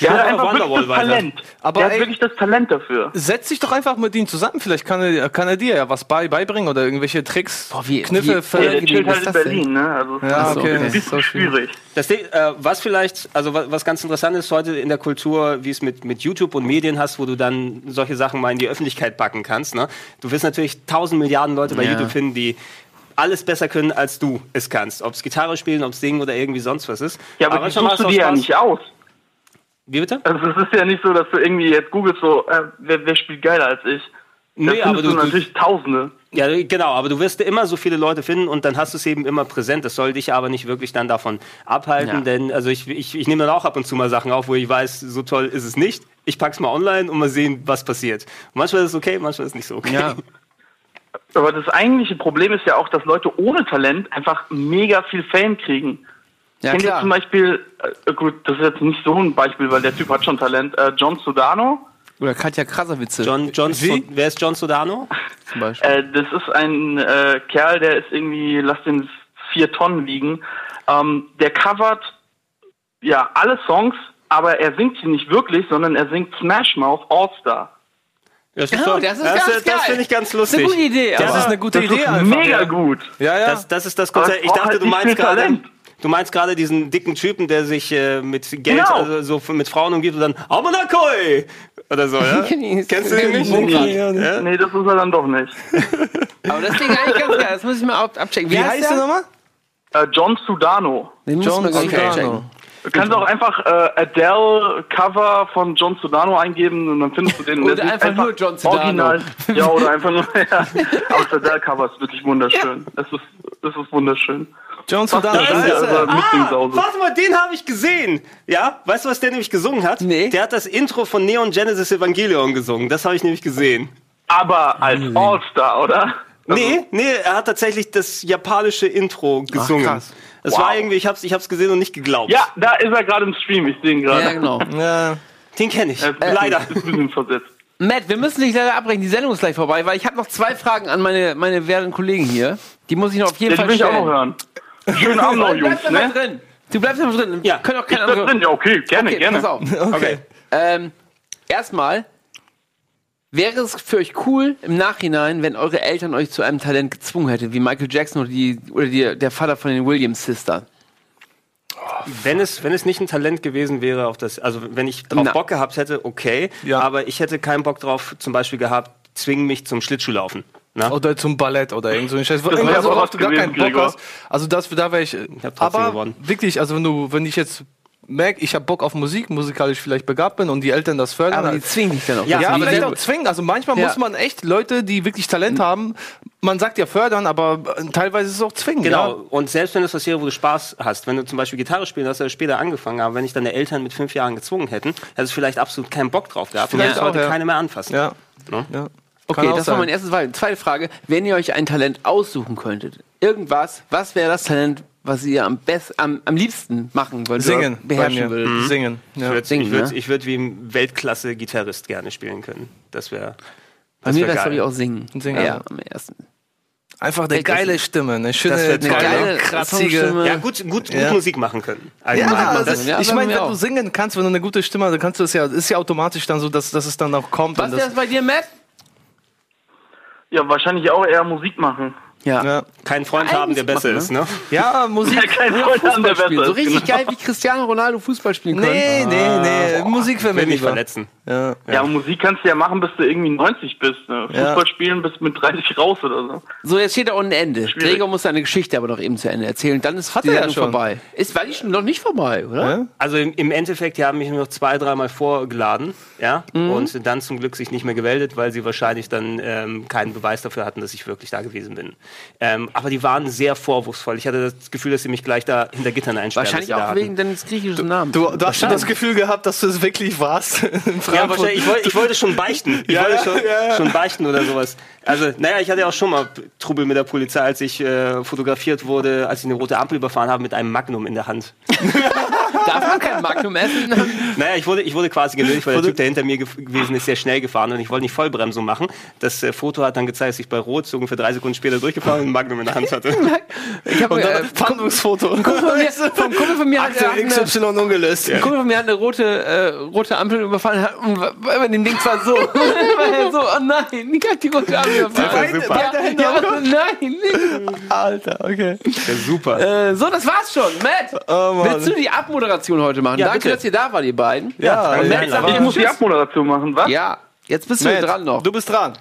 S8: Der
S2: Ja,
S8: hat
S2: aber
S8: einfach
S2: Wonderwall
S8: wirklich das
S2: weiter.
S8: Talent.
S3: Aber
S8: der hat
S3: ey-
S8: wirklich das Talent dafür.
S3: setz dich doch einfach mit ihm zusammen. Vielleicht kann er, kann er dir ja was bei, beibringen oder irgendwelche Tricks,
S1: Boah, wie-
S3: Kniffe.
S1: wie-
S8: Ja,
S3: Ver-
S8: der chillt halt in
S1: das
S8: Berlin, ne? Also
S3: Ja,
S8: ist
S3: okay,
S8: ein
S3: das ist
S8: bisschen
S3: so
S8: schwierig.
S2: Das Ding, äh, was vielleicht, also was, was ganz interessant ist heute in der Kultur, wie es mit, mit YouTube und Medien hast, wo du dann solche Sachen mal in die Öffentlichkeit packen kannst. Ne? Du wirst natürlich tausend Milliarden Leute bei
S1: Ja.
S2: YouTube finden, die alles besser können, als du es kannst. Ob es Gitarre spielen, ob es singen oder irgendwie sonst was ist.
S8: Ja, aber, die
S2: manchmal macht's
S8: suchst du dir ja nicht aus.
S2: Wie bitte?
S8: Also es ist ja nicht so, dass du irgendwie jetzt googelst so, äh, wer, wer spielt geiler als ich. Da
S2: Nee, aber du,
S8: du
S2: du,
S8: natürlich Tausende.
S2: Ja, genau, aber du wirst immer so viele Leute finden und dann hast du es eben immer präsent. Das soll dich aber nicht wirklich dann davon abhalten,
S1: Ja.
S2: denn also ich, ich, ich nehme dann auch ab und zu mal Sachen auf, wo ich weiß, so toll ist es nicht. Ich pack's mal online und mal sehen, was passiert. Und manchmal ist es okay, manchmal ist es nicht so okay.
S1: Ja.
S8: Aber das eigentliche Problem ist ja auch, dass Leute ohne Talent einfach mega viel Fame kriegen.
S1: Ja,
S8: Kennt ihr
S1: klar.
S8: zum Beispiel, äh, gut, das ist jetzt nicht so ein Beispiel, weil der Typ hat schon Talent, äh, John Sudano.
S1: Oder Katja Krasavice
S2: John, John so, wer ist John Sodano?
S1: zum Beispiel.
S8: Äh, das ist ein äh, Kerl, der ist irgendwie, lass den vier Tonnen wiegen. Ähm, der covert ja alle Songs, aber er singt sie nicht wirklich, sondern er singt Smash Mouth All Star.
S2: Das
S1: Oh,
S2: doch-
S1: das ist ganz
S2: das, finde ich ganz
S1: Das ist
S2: lustig.
S1: eine gute Idee.
S2: Das
S3: ist eine gute
S8: Das
S3: Idee
S8: ist mega gut.
S3: Ja, ja.
S2: Das, das ist das Konzept. Ich dachte,
S8: halt
S2: du meinst gerade,
S8: Talent.
S2: Du meinst gerade diesen dicken Typen, der sich äh, mit Geld,
S8: Genau.
S2: also so mit Frauen umgibt und dann Amanakoi oder so, ja? Kennst du den nicht?
S1: Nee,
S2: Ja?
S8: Nee, das ist er dann doch nicht.
S1: Aber das klingt eigentlich ganz geil. Das muss ich mal ab abchecken.
S3: Wie heißt der nochmal?
S8: Äh, John Sudano.
S1: Den muss
S3: John
S1: nicht
S3: Sudano.
S1: abchecken.
S8: Du kannst auch einfach äh, Adele Cover von John Sudano eingeben und dann findest du den.
S1: Oder
S8: der sieht
S1: einfach nur John Sudano.
S8: Original. Ja, oder einfach nur. Ja. Aber das Adele Cover ist wirklich wunderschön. Es ist, es ist wunderschön. Ist ja
S3: er.
S8: also
S2: Ah, warte mal, den habe ich gesehen. Ja, weißt du, was der nämlich gesungen hat?
S1: Nee.
S2: Der hat das Intro von Neon Genesis Evangelion gesungen. Das habe ich nämlich gesehen.
S8: Aber als All-Star, oder? Also,
S2: Nee, nee, er hat tatsächlich das japanische Intro gesungen.
S1: krass.
S2: Das
S8: Wow.
S2: war irgendwie, ich hab's, ich hab's gesehen und nicht geglaubt.
S8: Ja, da ist er gerade im Stream. Ich sehe ihn gerade.
S1: Ja, genau.
S3: Ja.
S2: Den kenne ich.
S8: Bisschen-
S2: Leider.
S8: Ist ein bisschen versetzt.
S1: Matt, wir müssen dich leider abbrechen. Die Sendung ist gleich vorbei, weil ich habe noch zwei Fragen an meine, meine werten Kollegen hier. Die muss ich noch auf jeden
S8: Ja, die
S1: Fall
S8: will ich auch
S1: stellen.
S8: noch hören. Schönen Abend noch,
S1: Du
S8: Jungs. Ne?
S1: drin. Du bleibst einfach drin.
S2: Ja.
S1: Können auch
S8: Ich
S1: keine
S8: bleib
S1: andere.
S8: drin. Ja, okay, gerne,
S1: Okay,
S8: gerne.
S1: pass auf.
S3: Okay.
S1: Ähm, erstmal, wäre es für euch cool im Nachhinein, wenn eure Eltern euch zu einem Talent gezwungen hätten, wie Michael Jackson oder, die, oder die, der Vater von den Williams-Sistern?
S2: wenn es, wenn es nicht ein Talent gewesen wäre, auf das, also wenn ich drauf
S1: Na.
S2: Bock gehabt hätte, okay,
S3: Ja.
S2: aber ich hätte keinen Bock drauf, zum Beispiel gehabt, zwingen mich zum Schlittschuhlaufen. Na?
S3: Oder zum Ballett oder irgend so ein Scheiß. Irgendwas,
S8: aber
S3: worauf
S8: was
S3: du gar
S8: gewesen,
S3: keinen Bock
S8: Gregor.
S3: hast. Also das, da wäre ich.
S2: hab trotzdem
S3: aber
S2: gewonnen.
S3: wirklich, also wenn du, wenn ich jetzt merke, ich habe Bock auf Musik, musikalisch vielleicht begabt bin und die Eltern das fördern.
S1: Aber die zwingen dich dann auch.
S3: ja,
S1: dazu.
S3: aber
S1: Die
S3: vielleicht auch zwingen. Also manchmal
S1: Ja.
S3: muss man echt Leute, die wirklich Talent haben, man sagt ja fördern, aber äh, teilweise ist es auch zwingen.
S2: Genau.
S3: Ja?
S2: Und selbst wenn es was wäre, wo du Spaß hast, wenn du zum Beispiel Gitarre spielen hast, hast du ja später angefangen, aber wenn ich deine Eltern mit fünf Jahren gezwungen hätten, hättest du vielleicht absolut keinen Bock drauf gehabt. Und
S3: Vielleicht
S2: hättest heute
S3: auch, ja.
S2: keine mehr anfassen.
S3: Ja.
S2: Ne?
S3: ja.
S1: Okay, das war
S3: sein.
S1: mein erstes Wahl. Zweite Frage. Wenn ihr euch ein Talent aussuchen könntet, irgendwas, was wäre das Talent, was ihr am, best, am, am liebsten machen wollt,
S3: Singen.
S1: beherrschen würdet?
S3: Singen.
S2: Ich
S3: Ja.
S2: würde
S1: Singen,
S2: ich würd,
S1: ne?
S2: ich würd wie ein Weltklasse-Gitarrist gerne spielen können. Das wäre.
S1: Bei
S2: Das
S1: mir
S2: wär
S1: wäre es, glaube ich, auch singen.
S3: Singen.
S1: Ja, am ersten.
S3: Einfach eine geile Stimme, eine schöne, eine
S2: toll,
S3: geile,
S2: ne?
S3: kratzige.
S2: Ja, gut, gut, gut
S3: Ja.
S2: Musik machen können. Also
S3: Ja, das,
S1: Ja,
S3: ich meine, wenn
S1: auch.
S3: du singen kannst, wenn du eine gute Stimme hast, dann kannst du es ja, ist ja automatisch dann so, dass, dass es dann auch kommt.
S1: Was
S3: das,
S1: das bei dir, Matt?
S8: Ja, wahrscheinlich auch eher Musik machen.
S1: Ja.
S3: ja.
S2: Keinen Freund haben, der besser
S1: machen,
S2: ist, ne?
S3: ja, Musik.
S8: Ja, kein Freund haben, der
S1: spielen.
S8: besser
S1: So
S8: ist,
S1: richtig
S8: genau.
S1: geil, wie Cristiano Ronaldo Fußball spielen kann.
S3: Nee, nee, nee. Musik wäre mir
S2: Will mich
S3: lieber.
S2: verletzen.
S3: Ja.
S8: Ja, Musik kannst du ja machen, bis du irgendwie 90 bist. Ne?
S3: Ja.
S8: Fußball spielen bis mit 30 raus oder so.
S1: So, jetzt steht da unten Ende.
S8: Schwierig.
S1: Gregor muss seine Geschichte aber doch eben zu Ende erzählen. Dann ist
S3: Hat
S1: die
S3: er ja schon.
S1: vorbei. Ist, war die schon noch nicht vorbei, oder?
S3: Ja?
S2: Also im, im Endeffekt, die haben mich nur noch zwei, dreimal vorgeladen, ja, und dann zum Glück sich nicht mehr gemeldet, weil sie wahrscheinlich dann ähm, keinen Beweis dafür hatten, dass ich wirklich da gewesen bin. Ähm, aber die waren sehr vorwurfsvoll. Ich hatte das Gefühl, dass sie mich gleich da hinter Gittern einsperren.
S1: Wahrscheinlich auch wegen deines griechischen Namens.
S3: Du, du hast schon das Gefühl gehabt, dass du es wirklich warst. in
S2: Ja, wahrscheinlich. Ich wollte, ich wollte schon beichten. Ich
S3: Ja,
S2: wollte schon,
S3: ja, ja.
S2: schon beichten oder sowas. Also, naja, ich hatte ja auch schon mal Trubel mit der Polizei, als ich äh, fotografiert wurde, als ich eine rote Ampel überfahren habe mit einem Magnum in der Hand.
S1: Darf man kein Magnum essen?
S2: Naja, ich wurde, ich wurde quasi genötigt, weil der Typ, der hinter mir ge- gewesen ist, sehr schnell gefahren und ich wollte nicht Vollbremsung machen. Das äh, Foto hat dann gezeigt, dass ich bei Rot so ungefähr drei Sekunden später durchgefahren und ein Magnum in der Hand hatte.
S1: Ich habe äh,
S3: dann Fahndungsfoto.
S1: Kumpel von mir, vom Kumpel von mir hat,
S3: Akte
S1: hat eine,
S3: XY ungelöst.
S1: ein Kumpel von mir hat eine rote, äh, rote Ampel überfallen hat und bei dem Ding war so, war er so, oh nein, ich hab die rote Ampel.
S3: Beide-
S1: Ja,
S3: beide Hände
S1: ja, nein.
S3: Alter, okay.
S2: Ja, super.
S1: Äh, so, das war's schon. Matt,
S3: Oh,
S1: willst du die Abmoderation heute machen?
S2: Ja,
S1: Danke,
S2: bitte.
S1: dass ihr da wart, ihr beiden.
S3: Ja,
S2: ja,
S1: Matt,
S8: Ich muss die. Abmoderation machen, was?
S1: Ja, jetzt bist du
S3: Matt,
S1: dran noch.
S3: Du bist dran.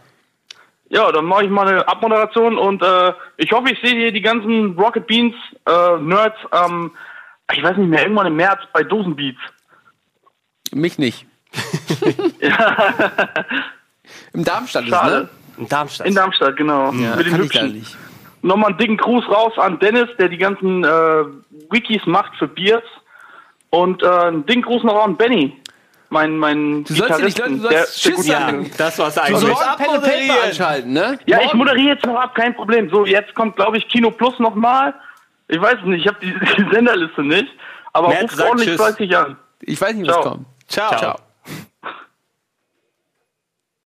S8: Ja, dann mache ich mal eine Abmoderation und äh, ich hoffe, ich sehe hier die ganzen Rocket Beans äh, Nerds am, ich weiß nicht mehr, irgendwann im März bei Dosenbeats.
S1: Mich nicht. Im Darmstadt ist,
S8: Schade.
S1: ne?
S2: In Darmstadt.
S8: In Darmstadt, genau.
S1: Ja,
S8: Mit den
S1: ich
S8: Hübschen.
S1: nicht.
S8: Nochmal einen dicken Gruß raus an Dennis, der die ganzen äh, Wikis macht für Beers. Und äh, einen dicken Gruß noch an Benny, mein, mein
S1: Du sollst ja nicht, du
S8: der,
S1: sollst
S8: der
S1: Tschüss
S8: gut
S2: ja,
S1: sagen.
S2: das war's
S1: Du
S2: eigentlich.
S1: sollst
S3: sollst
S1: Pen and Paper anschalten, ne?
S8: Ja, ich
S1: Morgen-
S8: moderiere jetzt noch ab, kein Problem. So, jetzt kommt, glaube ich, Kino Plus nochmal. Ich weiß es nicht, ich habe die, die Senderliste nicht. Aber ruft
S2: sagt
S8: ordentlich fleißig an.
S1: Ich weiß nicht, was
S8: Ciao.
S1: kommt.
S3: Ciao.
S2: Ciao.